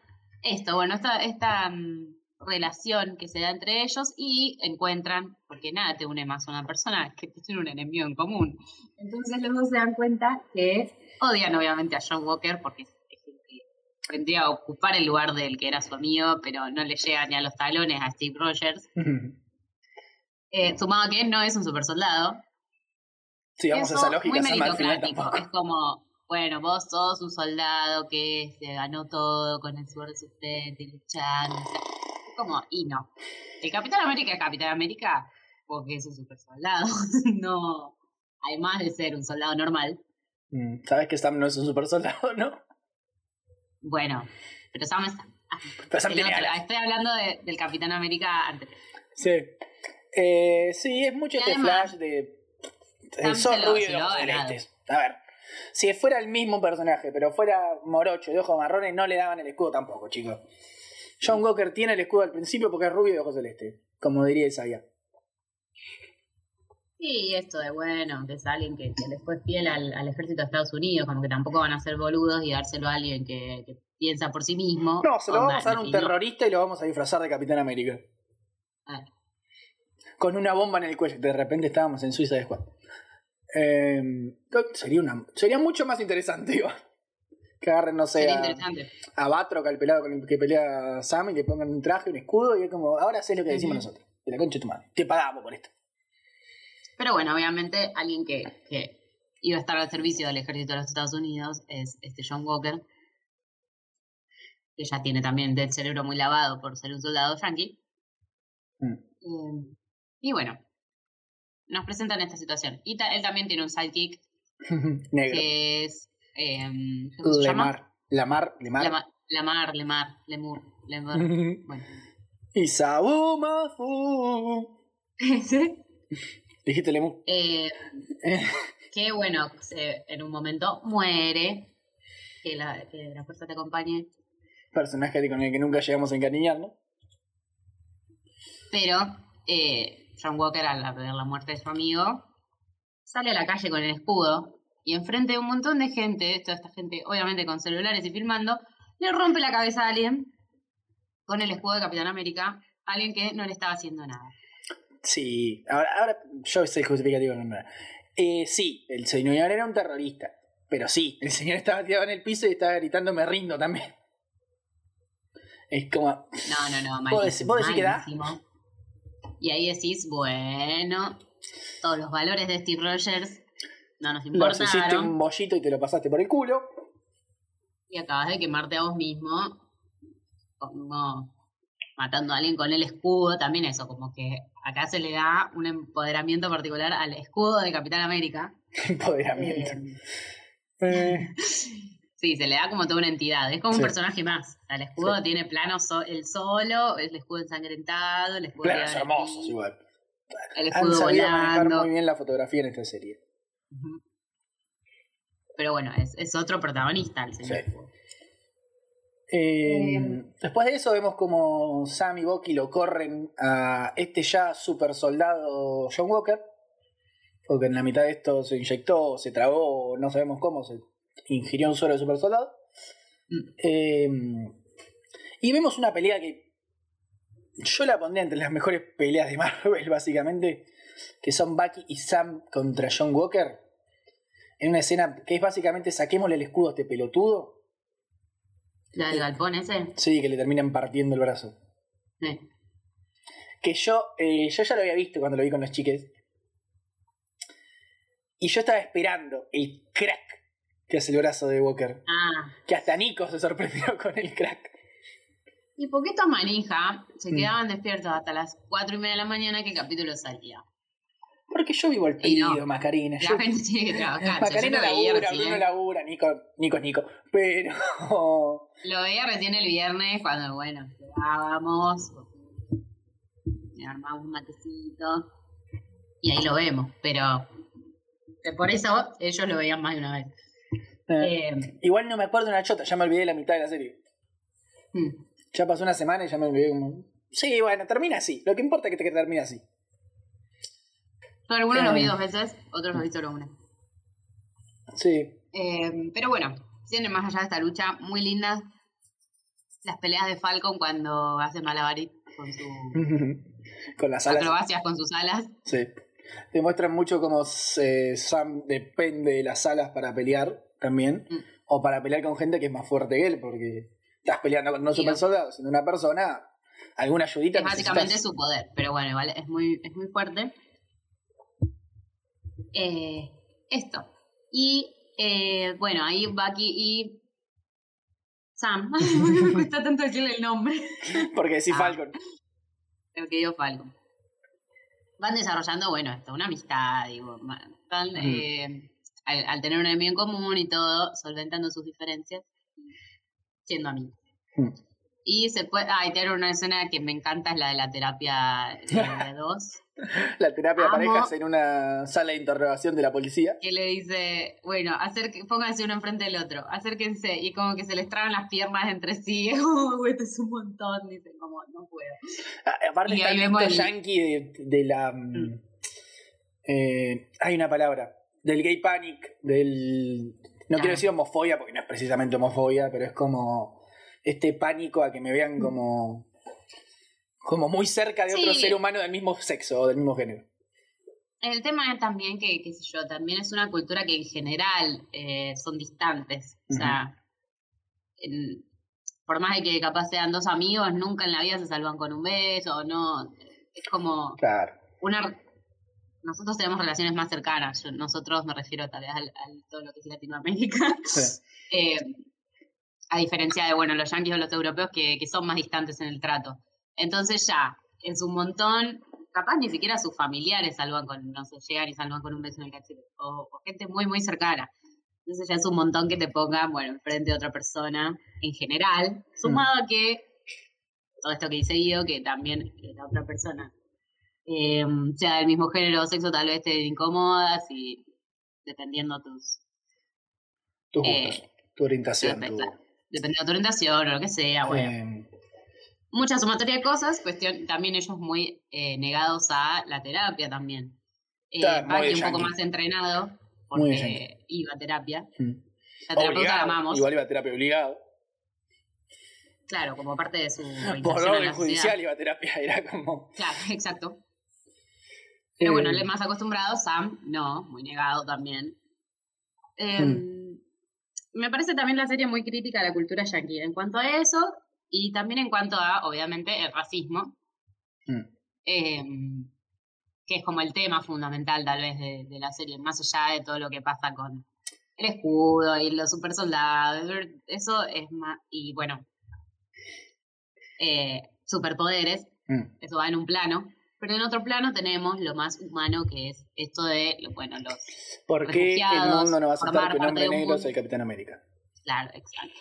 esto, bueno, esta, esta mm, relación que se da entre ellos y encuentran, porque nada te une más a una persona que tiene un enemigo en común. Entonces los dos se dan cuenta que odian obviamente a John Walker porque es es el que vendría a ocupar el lugar del que era su amigo, pero no le llega ni a los talones a Steve Rogers. Eh, sumado a que no es un super soldado, Sí, vamos a esa lógica, muy meritocrático. Es como, bueno, vos sos un soldado que se ganó todo con el sudor de su frente y luchando. Como, y no. El Capitán América es Capitán América porque es un super soldado. no, además de ser un soldado normal. Mm, Sabes que Sam no es un super soldado, ¿no? Bueno, pero Sam es Sam. Ah, Pero Sam el tiene otro, estoy hablando de- del Capitán América anterior. Sí. Eh, sí, es mucho Y este además, flash de. Lo- rubio se de lo ojos ha ganado. celestes. A ver. Si fuera el mismo personaje, pero fuera morocho de ojos marrones, no le daban el escudo tampoco, chicos. John Walker tiene el escudo al principio porque es rubio de ojos celestes, como diría Isaiah. Sí, esto de bueno, que es alguien que, que después fiel al, al ejército de Estados Unidos, como que tampoco van a ser boludos y dárselo a alguien que, que piensa por sí mismo. No, se lo vamos a dar a un y terrorista y lo vamos a disfrazar de Capitán América. Ah, Con una bomba en el cuello. De repente estábamos en Suiza de. Eh, sería, una, sería mucho más interesante, igual. Que agarren, no sé, a, a Batroc, al pelado con el que pelea Sam, y le pongan un traje, un escudo, y es como, ahora haces lo que decimos nosotros. De la concha de tu madre. Te pagamos por esto. Pero bueno, obviamente alguien que, que iba a estar al servicio del ejército de los Estados Unidos es este John Walker, que ya tiene también el cerebro muy lavado por ser un soldado yankee. Mm. Eh, y bueno, nos presentan esta situación. Y ta- él también tiene un sidekick Negro. que es... eh, ¿Cómo se? Lemar. Lamar. Lemar. Lama- Lamar, Lemar, Lemur, Lemur. Bueno. y Sabumafu. ¿Sí? Dijiste Lemur. Eh, que bueno, se- en un momento muere. Que la, que la fuerza te acompañe. Personaje con el que nunca llegamos a encariñarnos. Pero eh, John Walker, al ver la muerte de su amigo, sale a la calle con el escudo. Y enfrente de un montón de gente, toda esta gente, obviamente con celulares y filmando, le rompe la cabeza a alguien con el escudo de Capitán América. Alguien que no le estaba haciendo nada. Sí, ahora, ahora yo el justificativo no, no. Eh, sí, el señor era un terrorista. Pero sí, el señor estaba tirado en el piso y estaba gritando me rindo también. Es como. No, no, no, ¿Vos decís- malísimo, vos decís que da? malísimo. Y ahí decís, bueno, todos los valores de Steve Rogers no nos Los hiciste importaron un bollito y te lo pasaste por el culo. y acabas de quemarte a vos mismo, como matando a alguien con el escudo, también eso, como que acá se le da un empoderamiento particular al escudo de Capitán América. Empoderamiento. Eh, Eh, sí, se le da como toda una entidad, es como Sí. un personaje más. O sea, el escudo tiene plano so- el solo, el escudo ensangrentado, el escudo el hermosos igual. el Han escudo manejar volando. muy bien la fotografía en esta serie. Pero bueno, es, es otro protagonista el señor. Sí. Eh, Eh, después de eso vemos como Sam y Bucky lo corren a este ya super soldado John Walker. Porque en la mitad de esto se inyectó, se tragó, no sabemos cómo, se ingirió un suero de super soldado. Mm. Eh, y vemos una pelea que yo la pondría entre las mejores peleas de Marvel, básicamente. Que son Bucky y Sam contra John Walker. En una escena que es básicamente saquémosle el escudo a este pelotudo. La del galpón ese. Sí, que le terminan partiendo el brazo. Sí. Que yo, eh, yo ya lo había visto cuando lo vi con los chiques. Y yo estaba esperando el crack que hace el brazo de Walker. Ah, Que hasta Nico se sorprendió con el crack. y porque estos manija se Mm. quedaban despiertos hasta las cuatro y media de la mañana que el capítulo salía. Porque yo vivo el Y no. pedido, Macarena. La Yo, gente tiene que trabajar. yo Macarena labura. Bruno labura, Nico, Nico es Nico. Pero. Lo veía recién el viernes cuando, bueno, llegábamos, me armamos un matecito y ahí lo vemos. Pero que por eso ellos lo veían más de una vez. Eh, Eh, Igual no me acuerdo una chota, ya me olvidé la mitad de la serie. mm. Ya pasó una semana y ya me olvidé como. Sí, bueno, termina así. Lo que importa es que te termine así. Yo algunos los vi Eh. dos veces, otros los vi solo una. Sí. Eh, pero bueno, tienen más allá de esta lucha muy lindas las peleas de Falcon cuando hace malabaris con sus Con las alas. acrobacias con sus alas. Sí. Demuestran mucho cómo se- Sam depende de las alas para pelear también. Mm. O para pelear con gente que es más fuerte que él, porque estás peleando con no Sí, super soldados, sino una persona. Alguna ayudita Es básicamente necesitas. su poder, pero bueno, igual es muy, es muy fuerte. Eh, esto. Y eh, bueno, ahí Bucky y Sam. ¿Por qué me cuesta tanto decirle el nombre? Porque decís Ah. Falcon. El querido Falcon. Van desarrollando, bueno, esto, una amistad, digo, van, eh, al, al tener un enemigo en común y todo, solventando sus diferencias, siendo amigos. Mm. Y se puede, ah, y tiene una escena que me encanta, es la de la terapia de, dos, La terapia de parejas en una sala de interrogación de la policía. que le dice, bueno, acerque, pónganse uno enfrente del otro, acérquense, y como que se les traban las piernas entre sí, oh, esto es un montón, dicen, como, no puedo. Ah, aparte Y está el el- yankee de, de la. mm, Mm. eh, hay una palabra. Del gay panic, del. No Ah. quiero decir homofobia porque no es precisamente homofobia, pero es como este pánico a que me vean como. como muy cerca de otro ser humano del mismo sexo o del mismo género. El tema es también que, qué sé yo, también es una cultura que en general eh, son distantes. O sea, en- por más de que capaz sean dos amigos, nunca en la vida se salvan con un beso, no. Es como Claro. una. Nosotros tenemos relaciones más cercanas. Yo- nosotros me refiero tal vez al, al todo lo que es Latinoamérica. Sí. Eh, a diferencia de, bueno, los yanquis o los europeos que, que son más distantes en el trato. Entonces ya, en su montón, capaz ni siquiera sus familiares salvan con, no sé, llegan y salvan con un beso en el cachete. O, o gente muy, muy cercana. Entonces ya es un montón que te pongan, bueno, enfrente de otra persona en general. Sumado a que, todo esto que dice Guido, que también la otra persona eh, sea del mismo género o sexo, tal vez te incomodas y dependiendo tus Tus Eh, tu orientación. tu- dependiendo de tu orientación o lo que sea, bueno. Mucha sumatoria de cosas, cuestión, también ellos muy eh, negados a la terapia también. Eh, Bucky un poco más entrenado, porque iba a terapia. mm. La terapeuta la amamos, Igual iba a terapia obligado. claro, como parte de su Por orden judicial iba a terapia. Era como. Claro, exacto. Pero bueno, eh, él es más acostumbrado, Sam no, muy negado también. Eh. Me parece también la serie muy crítica a la cultura yankee en cuanto a eso y también en cuanto a, obviamente, el racismo, mm. eh, que es como el tema fundamental tal vez de, de la serie, más allá de todo lo que pasa con el escudo y los super soldados, eso es más, y bueno, eh, superpoderes, Mm. eso va en un plano, pero en otro plano tenemos lo más humano que es esto de, bueno, los, ¿Por qué el mundo no va a aceptar que un hombre un negro mundo. sea el Capitán América? claro, exacto.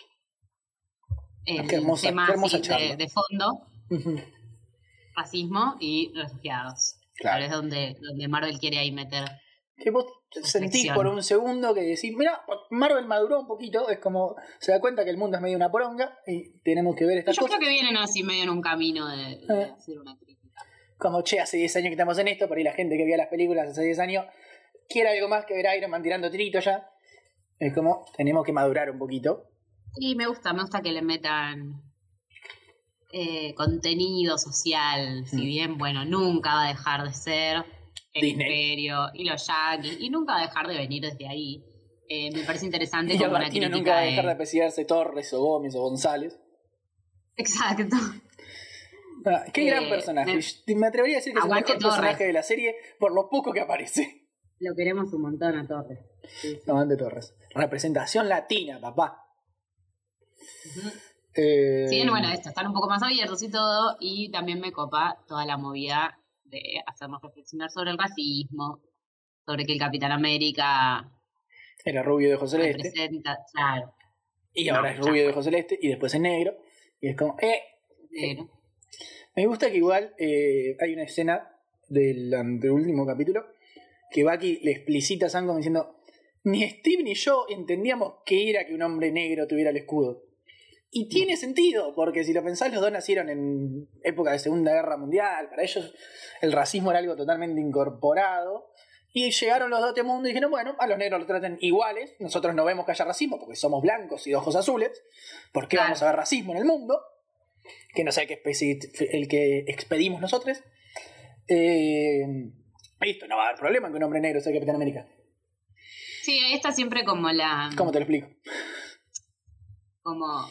El Qué hermosa- tema qué hermosa así de, de fondo, racismo y refugiados. Claro. donde, donde Marvel quiere ahí meter. Que vos sentís por un segundo que decís, mira, Marvel maduró un poquito, es como se da cuenta que el mundo es medio una poronga y tenemos que ver estas Yo cosas. creo que vienen así medio en un camino de, de Eh. hacer una crítica. Como, che, hace 10 años que estamos en esto, por ahí la gente que veía las películas hace 10 años quiere algo más que ver a Iron Man tirando tiritos ya. Es como, tenemos que madurar un poquito. Y me gusta, me gusta que le metan eh, contenido social, si Mm. bien, bueno, nunca va a dejar de ser el Disney. imperio y los yankees, y nunca va a dejar de venir desde ahí. Eh, me parece interesante Y como una crítica nunca va a de- dejar de apreciarse Torres o Gómez o González. Exacto. Ah, qué Eh, gran personaje. me- Me atrevería a decir que es el Aguante mejor personaje de la serie por lo poco que aparece. Lo queremos un montón a Torres. Sí, sí. Amante Torres. Representación latina, papá. Eh, bien, bueno, esto, están un poco más abiertos y todo, y también me copa toda la movida de hacernos reflexionar sobre el racismo, sobre que el Capitán América Era rubio de ojos celeste. claro, Y No, ahora es rubio de ojos celeste. Y después es negro. Y es como, eh. negro. Me gusta que igual eh, hay una escena del anteúltimo capítulo que Bucky le explicita a Sam como diciendo: ni Steve ni yo entendíamos qué era que un hombre negro tuviera el escudo. Y tiene sentido, porque si lo pensás, los dos nacieron en época de Segunda Guerra Mundial. Para ellos el racismo era algo totalmente incorporado. Y llegaron los dos a este mundo y dijeron, bueno, a los negros los traten iguales. Nosotros no vemos que haya racismo porque somos blancos y de ojos azules. ¿Por qué Claro. vamos a ver racismo en el mundo? Que no sé qué especie el que expedimos nosotros. Eh, listo, no va a haber problema en que un hombre negro sea Capitán América. Sí, ahí está siempre como la. ¿Cómo te lo explico? como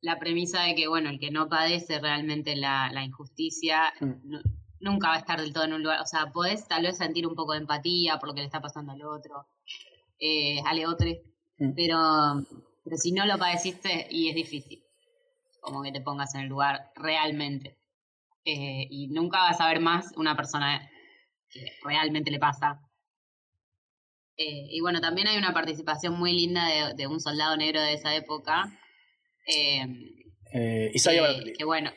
la premisa de que, bueno, el que no padece realmente la, la injusticia Mm. nu- nunca va a estar del todo en un lugar. O sea, podés tal vez sentir un poco de empatía por lo que le está pasando al otro, eh, al otro, Mm. pero, pero si no lo padeciste, y es difícil, como que te pongas en el lugar realmente. Eh, y nunca vas a ver más una persona que realmente le pasa. Eh, y bueno, también hay una participación muy linda de, de un soldado negro de esa época. eh, Eh, que, bueno,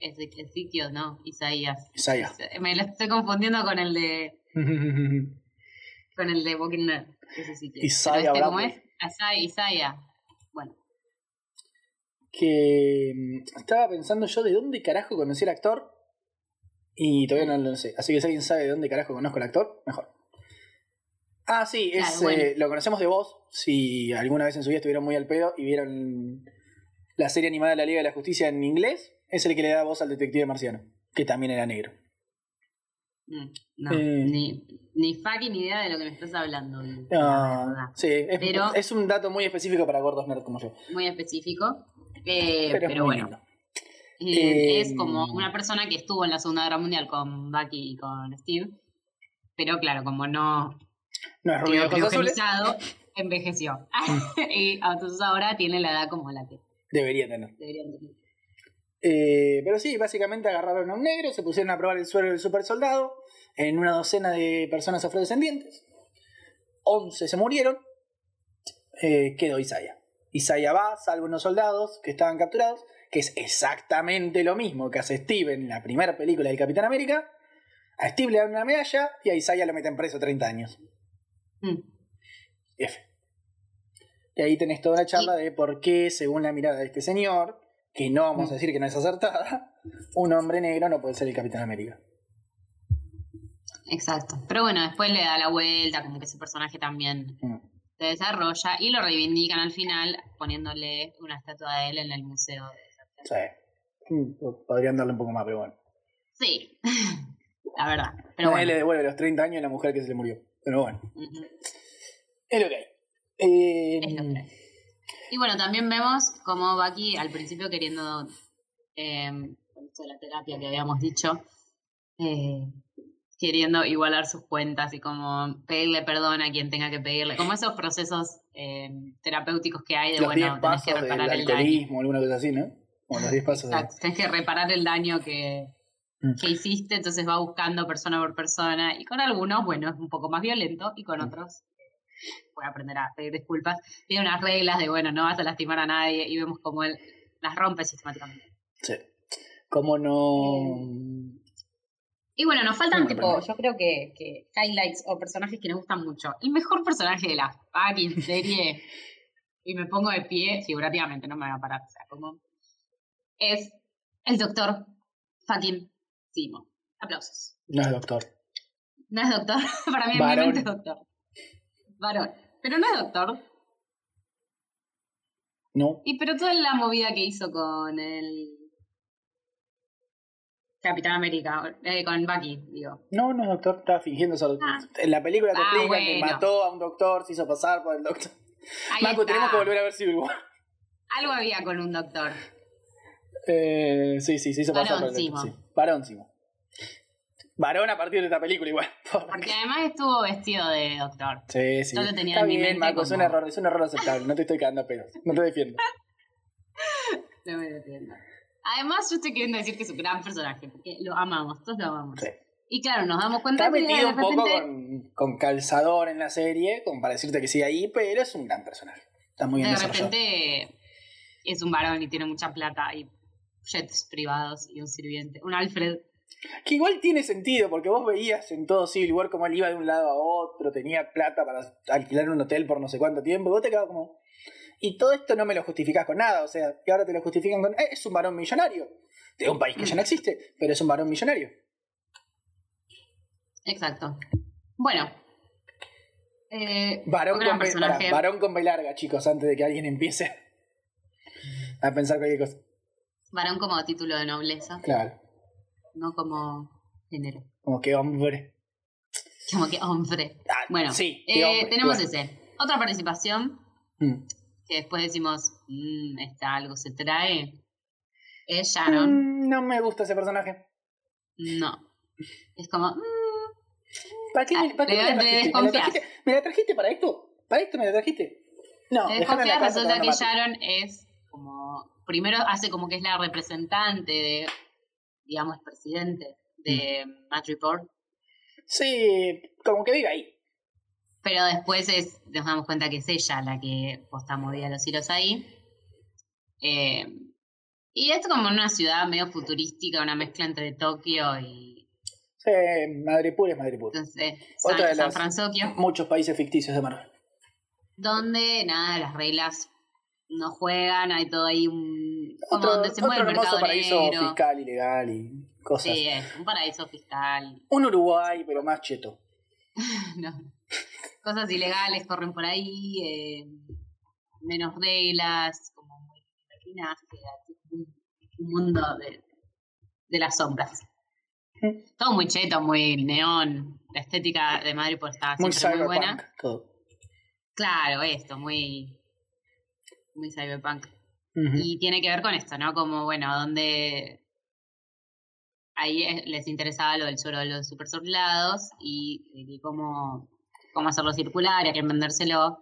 Eze- Ezequiel, ¿no? Isaías. Isaiah. Me lo estoy confundiendo con el de con el de Walking Dead. es. Isaiah Pero este, ¿Cómo es? Bueno, que mm, estaba pensando yo de dónde carajo conocí al actor y todavía no lo sé. Así que si alguien sabe de dónde carajo conozco al actor, mejor. Ah, sí, es, Claro, bueno. eh, lo conocemos de vos. Si alguna vez en su vida estuvieron muy al pedo y vieron la serie animada de la Liga de la Justicia en inglés, es el que le da voz al detective marciano, que también era negro. mm, no, Eh. ni, ni fucking idea de lo que me estás hablando. la Ah, sí, es, Pero- es un dato muy específico para gordos nerds como yo. Muy específico. Eh, Pero, bueno, lindo. Eh, Eh, es como una persona que estuvo en la Segunda Guerra Mundial con Bucky y con Steve, pero claro, como no No es rubio criogenizado, envejeció. y entonces ahora tiene la edad como la que debería tener. deberían tener. Eh, pero sí, básicamente agarraron a un negro, se pusieron a probar el suero del super soldado en una docena de personas afrodescendientes. 11 se murieron. Eh, quedó Isaiah. Isaiah va, salva unos soldados que estaban capturados, que es exactamente lo mismo que hace Steve en la primera película del Capitán América. A Steve le dan una medalla y a Isaiah lo meten preso 30 años. Mm. F. Y ahí tenés toda una charla de por qué, según la mirada de este señor, que no vamos a decir que no es acertada, un hombre negro no puede ser el Capitán América. Exacto. Pero bueno, después le da la vuelta, como que ese personaje también Mm. Se desarrolla y lo reivindican al final poniéndole una estatua de él en el museo. de- Sí. Mm, Podrían darle un poco más, pero bueno. Sí, la verdad. Pero bueno. le devuelve los 30 años a la mujer que se le murió. Pero bueno, es lo que hay. Eh, Es lo que hay. Y bueno, también vemos como Bucky al principio queriendo, eh, con esto de la terapia que habíamos dicho, eh, queriendo igualar sus cuentas y como pedirle perdón a quien tenga que pedirle, como esos procesos eh, terapéuticos que hay de, los bueno, 10 tenés que del reparar el daño. alguna cosa así, ¿no? O los 10 pasos de... Exacto, tenés que reparar el daño que, Mm. que hiciste, entonces va buscando persona por persona y con algunos, bueno, es un poco más violento y con Mm. otros eh, puede aprender a pedir disculpas. Tiene unas reglas de, bueno, no vas a lastimar a nadie y vemos como él las rompe sistemáticamente. Sí. ¿Cómo no...? Y bueno, nos faltan tipo, yo creo que, que highlights o personajes que nos gustan mucho. El mejor personaje de la fucking serie, y me pongo de pie figurativamente, no me voy a parar, o sea, como es el doctor fucking Simo. Aplausos. No es doctor. No es doctor, para mí mente es doctor. Varón. Pero no es doctor. No. Y pero toda la movida que hizo con el Capitán América, eh, con Bucky, digo. No, no es doctor, estaba fingiendo ser doctor. Ah. En la película te Ah, explican que mató a un doctor, se hizo pasar por el doctor. Ahí Marco, está. tenemos que volver a ver Civil War. Algo había con un doctor. Eh, sí, sí, se hizo pasar por el doctor. Sí. Varónsimo. Varón a partir de esta película igual. Porque además estuvo vestido de doctor. Sí, sí. Yo lo tenía Está en mi bien, mente Marco, es un error, es un error aceptable. No te estoy cagando a pedos. No te defiendo. No me entiendo. Además, yo estoy queriendo decir que es un gran personaje, porque lo amamos, todos lo amamos. Sí. Y claro, nos damos cuenta Está metido un poco con, con calzador en la serie, como para decirte que sigue ahí, pero es un gran personaje. Está muy bien de repente es un varón y tiene mucha plata y jets privados y un sirviente. Un Alfred. Que igual tiene sentido, porque vos veías en todo Civil War como él iba de un lado a otro, tenía plata para alquilar un hotel por no sé cuánto tiempo, y vos te quedabas como... Y todo esto no me lo justificás con nada, o sea, y ahora te lo justifican con... "Eh, es un varón millonario, de un país que ya no existe, pero es un varón millonario. Exacto. Bueno. Eh, Varón con, B, varón con B larga, chicos, antes de que alguien empiece a pensar cualquier cosa. varón como título de nobleza, Claro, no como género. como que hombre. Como que hombre. Ah, Bueno, sí, eh, hombre, tenemos ese. Otra participación Mm. Que después decimos, mmm, está algo se trae. Es Sharon. Mm, no me gusta ese personaje. No. Es como, mm, ¿Para qué, me, Ah, para qué me la trajiste? ¿Me la desconfías. trajiste? ¿Me la trajiste para esto? ¿Para esto me la trajiste? No, te desconfías, resulta que. Sharon es como, primero hace como que es la representante de, digamos, presidente de Mm. Match Report, Sí, como que vive ahí. Pero después es, nos damos cuenta que es ella la que posta movía los hilos ahí. Eh, y es como una ciudad medio futurística, una mezcla entre Tokio y Sí, madre pura es madre pura. entonces, Otra San, de San Francisco, Muchos países ficticios de Marvel. donde nada, las reglas no juegan, hay todo ahí un... como Otro, donde se mueve otro el hermoso mercado paraíso negro. fiscal ilegal y cosas. Sí, es un paraíso fiscal. Un Uruguay, pero más cheto. No. Cosas ilegales corren por ahí, eh, menos reglas, como muy así, un, un mundo de, de las sombras. Todo muy cheto, muy neón. La estética de Madrid pues está Muy muy, cyberpunk. buena. Todo. Claro, esto, muy, muy cyberpunk. Y tiene que ver con esto, ¿no? Como, bueno, donde ahí eh, les interesaba lo del suero de los super y, y cómo, cómo hacerlo circular y a quién vendérselo.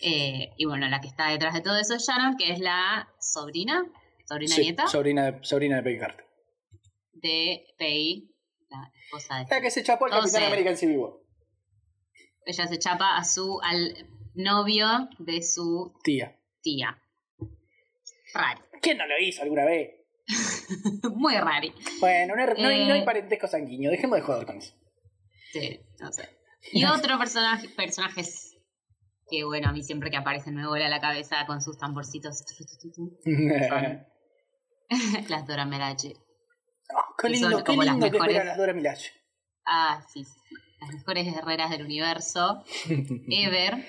Eh, y bueno, la que está detrás de todo eso es Sharon, que es la sobrina, sobrina Sí, nieta sobrina de, sobrina de Peggy Carter. de Peggy, la esposa de La que se chapó al Capitán American Civil War. Ella se chapa a su, al novio de su Tía. tía. Rari. ¿Quién no lo hizo alguna vez? Muy rari. Bueno, no, hay- no hay- no hay Eh. parentesco sanguíneo. Dejemos de joder con eso. Sí, no sé. Y otro personaje, personajes que, bueno, a mí siempre que aparecen me vuela la cabeza con sus tamborcitos. Las Dora Milaje. Oh, qué que lindo, son qué como las lindo mejores. las Dora Milaje. Ah, sí. Las mejores guerreras del universo. Ever.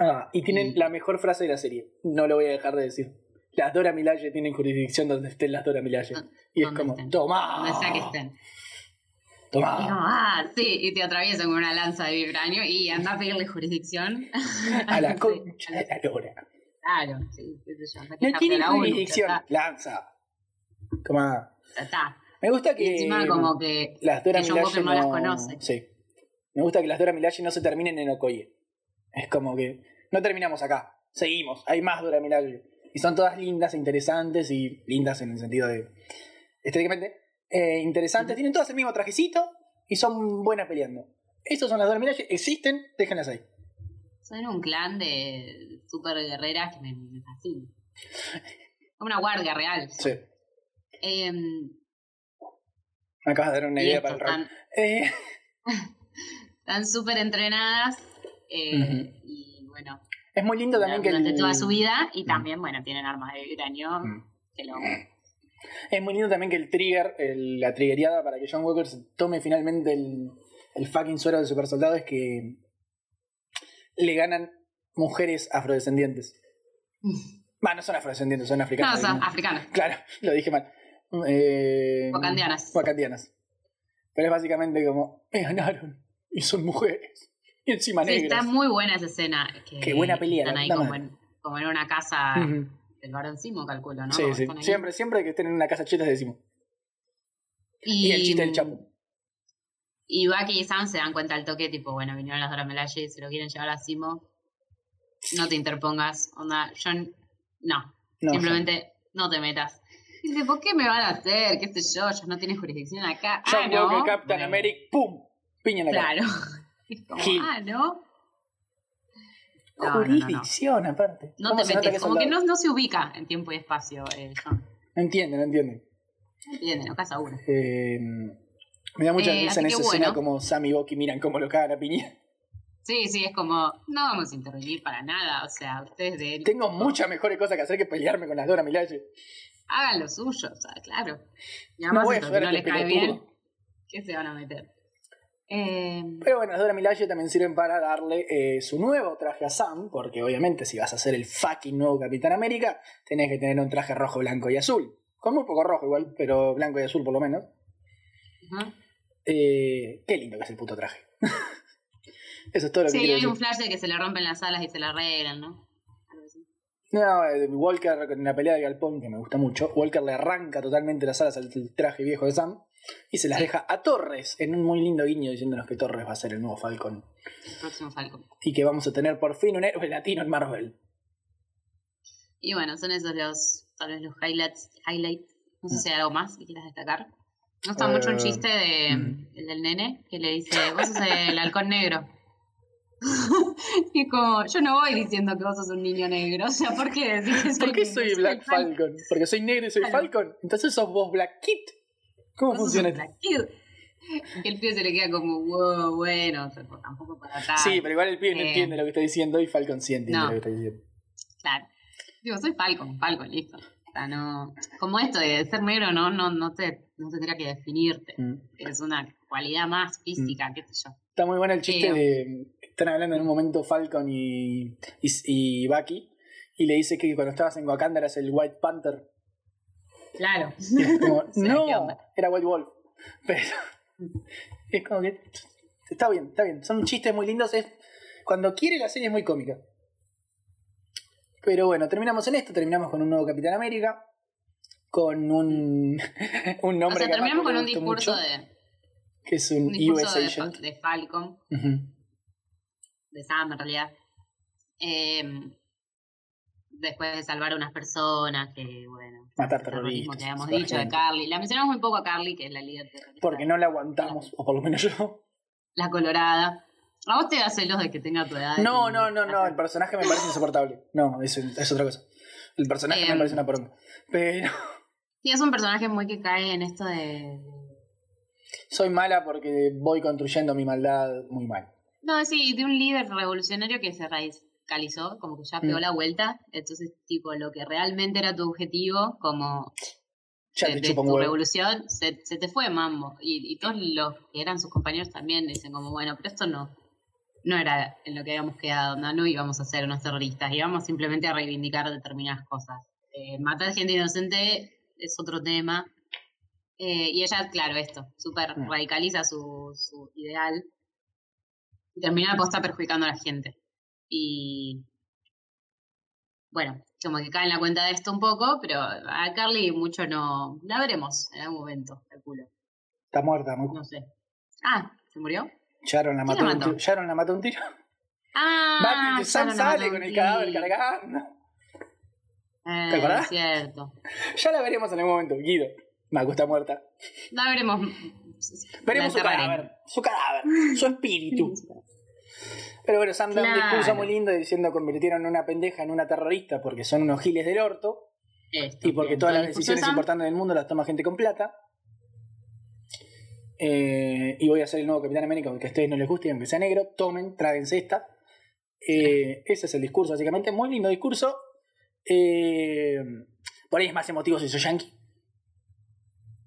Ah, y tienen Y- la mejor frase de la serie. No lo voy a dejar de decir. Las Dora Milaje tienen jurisdicción donde estén las Dora Milaje. Y es como, estén. toma. Donde sea que estén. Y Toma. como, ah, sí, y te atraviesan con una lanza de vibranio y anda a pedirle jurisdicción. A la concha de la lora. Claro, sí, qué sé yo. No tiene la jurisdicción. Lanza. Toma. está, ya está. Me gusta Y que encima como que las Dora que John no las no... conoce. Sí. Me gusta que las Dora Milaje no se terminen en Okoye. Es como que no terminamos acá. Seguimos. Hay más Dora Milaje. Y son todas lindas e interesantes y lindas en el sentido de estéticamente eh, interesantes. Tienen todas el mismo trajecito y son buenas peleando. Estos son las Dora Milaje. Existen. Déjenlas ahí. Son un clan de super guerreras que me, me fascina. Una guardia real. Sí. Em, Me acabas de dar una idea para el rol. están Eh, súper entrenadas. eh. Y bueno, es muy lindo también que durante el- toda su vida. Y también, bueno, tienen armas de vibranio. Mm. Que lo, Es muy lindo también que el trigger, el- la triggeriada para que John Walker se tome finalmente el, el fucking suero del super soldado es que le ganan mujeres afrodescendientes. Va, no son afrodescendientes, son no, africanas. son ¿no? africanos. Claro, lo dije mal. Eh, Wakandianas. wakandianas. Pero es básicamente como, me ganaron y son mujeres. Y encima Sí, negras. está muy buena esa escena. Que Qué buena pelea, Están ahí como en, como en una casa. Del barón Simo, calculo, ¿no? Sí. Siempre, siempre que estén en una casa cheta decimos. Y, Y el chiste del chapo. Y Bucky y Sam se dan cuenta al toque, tipo, bueno, vinieron las Dora Milaje, se lo quieren llevar a Simo. No te interpongas, onda, yo no, No, simplemente no te metas. Y dice, ¿por qué me van a hacer? ¿Qué sé yo? Ya no tienes jurisdicción acá. John ah, no. Walker, Captain Bueno, America, ¡pum! Piña en la cara. Claro. Es como, ah, no. No, no, no, no. Jurisdicción, aparte. No ¿Cómo te metes, como que no, no se ubica en tiempo y espacio, eh, John. No entiende, no entiende. Entiende, no casa uno. Eh, me da mucha Eh, risa en esa escena como Sam y Bucky miran cómo lo cagan a piña. Sí, sí, es como, no vamos a intervenir para nada. O sea, ustedes de Tengo muchas mejores cosas que hacer que pelearme con las Dora Milaje. hagan lo suyo, o sea, claro. Y No además voy a no este les cae bien, ¿qué se van a meter? Eh, Pero bueno, las Dora Milaje también sirven para darle eh, su nuevo traje a Sam, porque obviamente si vas a ser el fucking nuevo Capitán América, tenés que tener un traje rojo, blanco y azul. Con muy poco rojo igual, pero blanco y azul por lo menos. Eh, qué lindo que es el puto traje. Eso es todo lo que Sí, hay decir. un flash de que se le rompen las alas y se la arreglan, ¿no? No, Walker con la pelea de Galpón, que me gusta mucho, Walker le arranca totalmente las alas al traje viejo de Sam y se las deja a Torres en un muy lindo guiño diciéndonos que Torres va a ser el nuevo Falcon El próximo Falcon. y que vamos a tener por fin un héroe latino en Marvel. Y bueno, son esos los, tal vez los highlights. highlights. No sé si hay algo más que quieras destacar. Me gusta mucho un Eh, chiste de, mm. el del nene que le dice, vos sos el halcón negro. y como, yo no voy diciendo que vos sos un niño negro. O sea, ¿por qué decís que soy ¿Por qué soy Black Falcon. Falcon? Porque soy negro y soy Claro. Falcon. Entonces sos vos Black Kid. ¿Cómo funciona un esto? Y el pibe se le queda como, wow, bueno, o sea, pues, tampoco para acá. Sí, pero igual el pibe no Eh. entiende lo que está diciendo y Falcon sí entiende No. lo que está diciendo. Claro. Digo, soy Falcon, Falcon, listo. O sea, no. Como esto de ser negro, no, no, no te, no tendría que definirte. Mm. Es una cualidad más física, qué sé yo. Está muy bueno el chiste Eh, de. Están hablando en un momento Falcon y, y, y Bucky. Y le dice que cuando estabas en Wakanda eras el White Panther. Claro. Como, Sí, ¿qué no, era White Wolf. Pero es como que está bien, está bien. Son chistes muy lindos. Es, cuando quiere la serie es muy cómica. Pero bueno, terminamos en esto. Terminamos con un nuevo Capitán América. Con un, un O nombre sea, que terminamos con un discurso mucho, de. Que es un, Un discurso US de, Agent. de Falcon, de Sam en realidad. Eh, después de salvar a unas personas que, bueno. Matar terrorismo que habíamos dicho de. Carly. La mencionamos muy poco a Carly, que es la líder terrorista. Porque no la aguantamos, o por lo menos yo. La colorada. A vos te da celos de que tenga tu edad. No, no, no, no. El personaje me parece insoportable. No, es, es otra cosa. El personaje me parece una poronga. Pero Sí, es un personaje muy que cae en esto de. soy mala porque voy construyendo mi maldad muy mal. No, sí, de un líder revolucionario que se como que ya pegó Mm. la vuelta. Entonces, tipo, lo que realmente era tu objetivo, como Ya de, te de tu revolución, se, se te fue mambo. Y, y todos los que eran sus compañeros también dicen, como, bueno, pero esto no. No era en lo que habíamos quedado, no, no íbamos a ser unos terroristas, íbamos simplemente a reivindicar determinadas cosas. Eh, matar gente inocente es otro tema. Eh, y ella, claro, esto, súper Mm. radicaliza su, su ideal y termina posta perjudicando a la gente. Y bueno, como que cae en la cuenta de esto un poco, pero a Carly mucho no. La veremos en algún momento, calculo. Está muerta, muy No sé. Ah, ¿se murió? Sharon la ¿Quién mató, la un mató? tiro. Sharon la mató un tiro. Ah, Batman, Sam sale un con el cadáver cargando. Eh, ¿Te acordás? cierto. Ya la veremos en algún momento. Guido. Mago está muerta. La veremos. Veremos su La cadáver. Su cadáver. Su espíritu. Pero bueno, Sam da un discurso muy lindo diciendo convirtieron a una pendeja en una terrorista porque son unos giles del orto. Esto, Y porque bien, todas las decisiones importantes del mundo las toma gente con plata. Eh, y voy a ser el nuevo Capitán América, aunque a ustedes no les guste, y aunque sea negro, tomen, tráguense esta. Eh, ese es el discurso, básicamente. Muy lindo discurso. Eh, por ahí es más emotivo si soy yankee.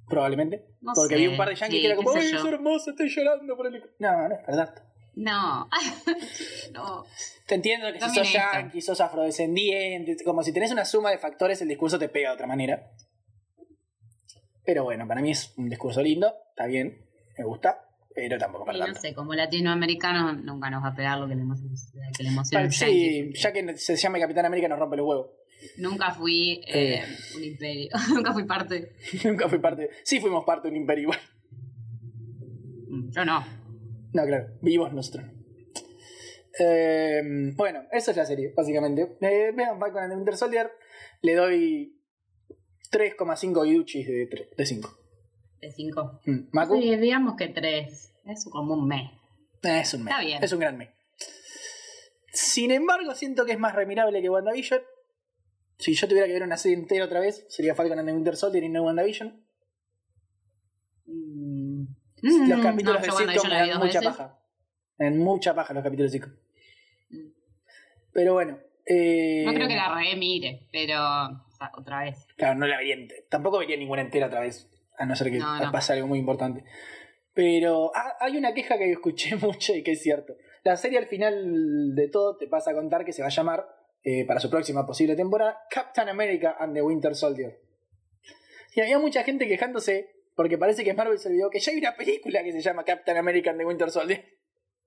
Probablemente. No porque sé, vi un par de yankees sí, que era como, ¡ay, es hermoso! Estoy llorando por el. No, no es verdad. No. no. Te entiendo que si sos yankee, sos afrodescendiente, como si tenés una suma de factores, el discurso te pega de otra manera. Pero bueno, para mí es un discurso lindo, está bien, me gusta, pero tampoco para Y no sé, como latinoamericanos nunca nos va a pegar lo que le, emo- que le emociona. Sí, yankee. ya que se llame Capitán América nos rompe los huevos. Nunca fui eh, Eh. un imperio. nunca fui parte. Nunca fui parte. Sí, fuimos parte de un imperio igual. Mm, Yo no. No, claro, vivos nosotros. Eh, bueno, eso es la serie, básicamente. Eh, vean Falcon and the Winter Soldier. Le doy 3,5 guiduchis de, de 5. De cinco. Mm, Macu, Sí, digamos que tres. Es como un mes. es un mes. Está bien. Es un gran mes. Sin embargo, siento que es más remirable que WandaVision. Si yo tuviera que ver una serie entera otra vez, sería Falcon and the Winter Soldier y no WandaVision. Mm. Los Mm, capítulos no, de sitcom me dan mucha veces, paja. Me dan mucha paja los capítulos de sitcom. Mm. Pero bueno. eh, No creo que la re mire, pero o sea, otra vez. Claro, no la vería Tampoco vería ninguna entera otra vez. A no ser que No, no. pase algo muy importante. Pero ah, hay una queja que escuché mucho y que es cierto. La serie al final de todo te pasa a contar que se va a llamar, eh, para su próxima posible temporada, Captain America and the Winter Soldier. Y había mucha gente quejándose porque parece que Marvel se olvidó que ya hay una película que se llama Captain America and the Winter Soldier.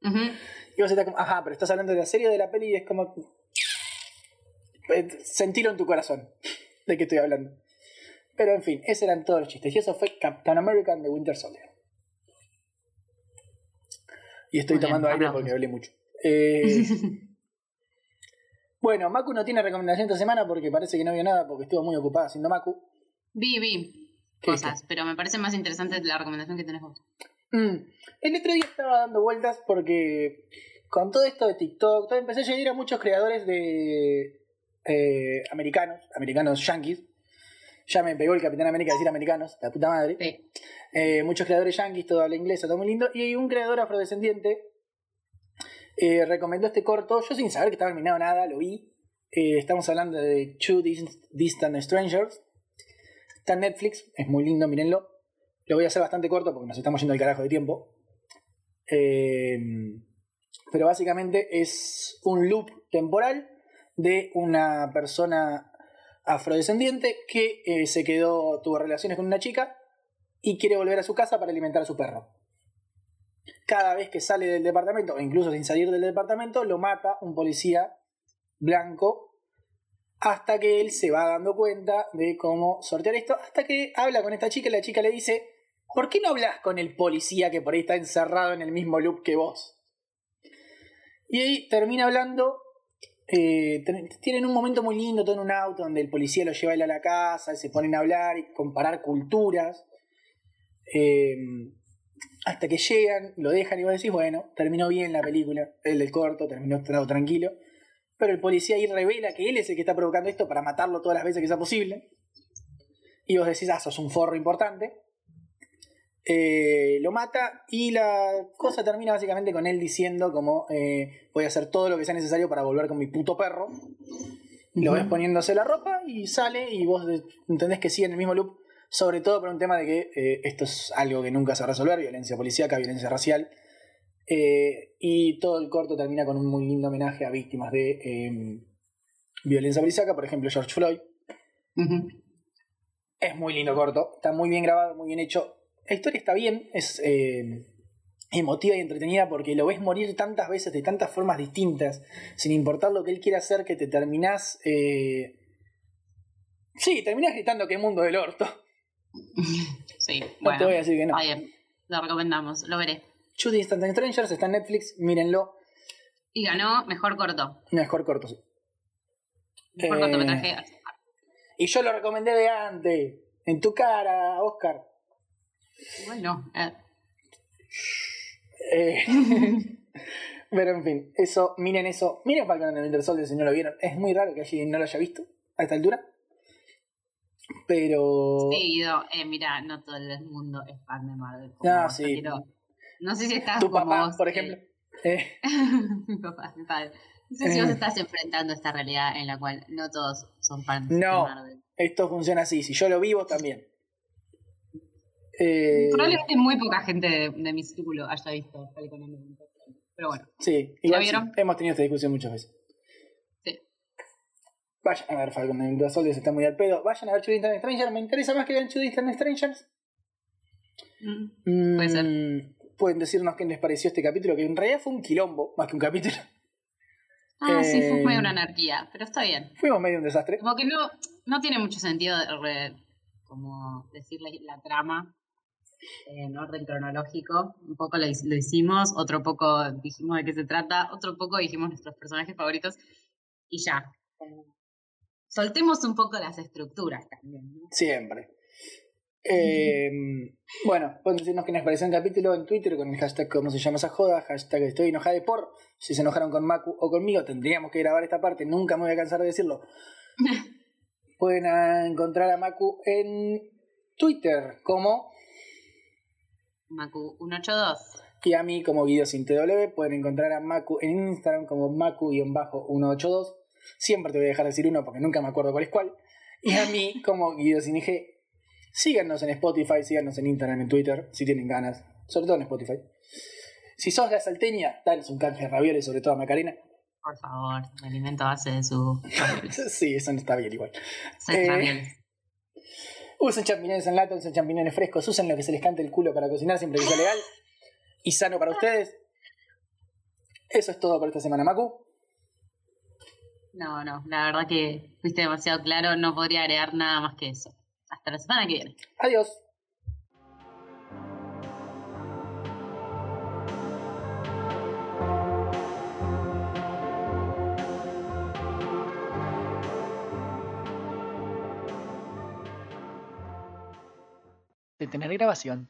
Y vos estás como, ajá, pero estás hablando de la serie de la peli y es como. Eh, Sentilo en tu corazón de qué estoy hablando. Pero en fin, esos eran todos los chistes. Y eso fue Captain America and the Winter Soldier. Y estoy Muy bien, tomando aire porque hablé mucho. Eh, bueno, Maku no tiene recomendación esta semana porque parece que no vio nada porque estuvo muy ocupada haciendo Maku. Vi, vi ¿Qué cosas, pero me parece más interesante la recomendación que tenés vos. Mm. El otro día estaba dando vueltas porque con todo esto de TikTok, todo, empecé a llegar a muchos creadores de eh, americanos, americanos yankees. Ya me pegó el Capitán América decir americanos, la puta madre. Sí. Eh, muchos creadores yankees, todo habla inglés, todo muy lindo. Y un creador afrodescendiente eh, recomendó este corto, yo sin saber que estaba terminado nada, lo vi. Eh, estamos hablando de Two Dis- Distant Strangers. Está en Netflix, es muy lindo, mírenlo. Lo voy a hacer bastante corto porque nos estamos yendo al carajo de tiempo. Eh, pero básicamente es un loop temporal de una persona afrodescendiente que eh, se quedó, tuvo relaciones con una chica y quiere volver a su casa para alimentar a su perro. Cada vez que sale del departamento, o incluso sin salir del departamento, lo mata un policía blanco hasta que él se va dando cuenta de cómo sortear esto, hasta que habla con esta chica y la chica le dice, ¿por qué no hablas con el policía que por ahí está encerrado en el mismo loop que vos? Y ahí termina hablando, eh, tienen un momento muy lindo, todo en un auto, donde el policía lo lleva a él a la casa, y se ponen a hablar y comparar culturas. Eh, hasta que llegan, lo dejan y vos decís, bueno, terminó bien la película, el del corto, terminó todo tranquilo. Pero el policía ahí revela que él es el que está provocando esto para matarlo todas las veces que sea posible. Y vos decís, ah, sos un forro importante. Eh, lo mata y la cosa termina básicamente con él diciendo como eh, voy a hacer todo lo que sea necesario para volver con mi puto perro. Lo ves poniéndose la ropa y sale y vos de- entendés que sigue en el mismo loop, sobre todo por un tema de que eh, esto es algo que nunca se va a resolver, violencia policíaca, violencia racial. Eh, y todo el corto termina con un muy lindo homenaje a víctimas de eh, violencia policíaca, por ejemplo George Floyd. Es muy lindo corto, está muy bien grabado, muy bien hecho. La historia está bien, es eh, emotiva y entretenida porque lo ves morir tantas veces de tantas formas distintas, sin importar lo que él quiera hacer, que te terminás... eh, Sí, terminás gritando que mundo del orto. Sí, No bueno. te voy a decir que no. Bien, lo recomendamos, lo veré. Two Distant Strangers está en Netflix, mírenlo. Y ganó mejor corto. Mejor corto, sí. Mejor Eh, cortometraje. Y yo lo recomendé de antes. En tu cara, Oscar. Bueno, eh, Eh, pero en fin, eso, miren eso. Miren Falcon and Winter Soldier si no lo vieron. Es muy raro que alguien no lo haya visto a esta altura. Pero. sí, Guido, eh, mira, no todo el mundo es fan de Marvel. vos, sí. quiero- No sé si estás tu como papá, vos, por eh, ejemplo. Eh, mi papá, mi padre. No sé si vos Eh. estás enfrentando esta realidad en la cual no todos son fans No. de Marvel. esto funciona así. Si yo lo vivo, también. Eh, Probablemente muy poca gente de, de mi círculo haya visto Falcon and. Pero bueno, sí, igual sí, vieron? hemos tenido esta discusión muchas veces. sí. Vayan a ver Falcon and Winter Soldier, está muy al pedo. Vayan a ver Distant Strangers. Me interesa más que vean Two Distant Strangers. Mm. Puede ser. Pueden decirnos qué les pareció este capítulo, que en realidad fue un quilombo, más que un capítulo. Ah, sí, fue Eh, medio una anarquía, pero está bien. Fuimos medio un desastre. Como que no, no tiene mucho sentido re- como decir la, trama en orden cronológico. Un poco lo, lo hicimos, otro poco dijimos de qué se trata, otro poco dijimos nuestros personajes favoritos y ya. Como Soltemos un poco las estructuras también. ¿no? Siempre. Eh, bueno, pueden decirnos qué les pareció el capítulo en Twitter con el hashtag cómo se llama esa joda, hashtag estoy enojada de por. Si se enojaron con Maku o conmigo, tendríamos que grabar esta parte, nunca me voy a cansar de decirlo. Pueden encontrar a Maku en Twitter como Macu182. Y a mí como Guido sin TW pueden encontrar a Macu en Instagram como Macu-182. Siempre te voy a dejar decir uno porque nunca me acuerdo cuál es cuál. Y a mí como Guido sin IG. Síganos en Spotify, síganos en Instagram, en Twitter, si tienen ganas. Sobre todo en Spotify. Si sos la salteña, danos un canje de ravioles, sobre todo a Macarena. Por favor, me alimento a base de su Sí, eso no está bien igual. Eh. Usen champiñones en lata, usen champiñones frescos, usen lo que se les cante el culo para cocinar siempre que sea legal y sano para ustedes. Eso es todo por esta semana, Macu. No, no, la verdad que fuiste demasiado claro, no podría agregar nada más que eso. Hasta la semana que viene. Adiós. Detener grabación.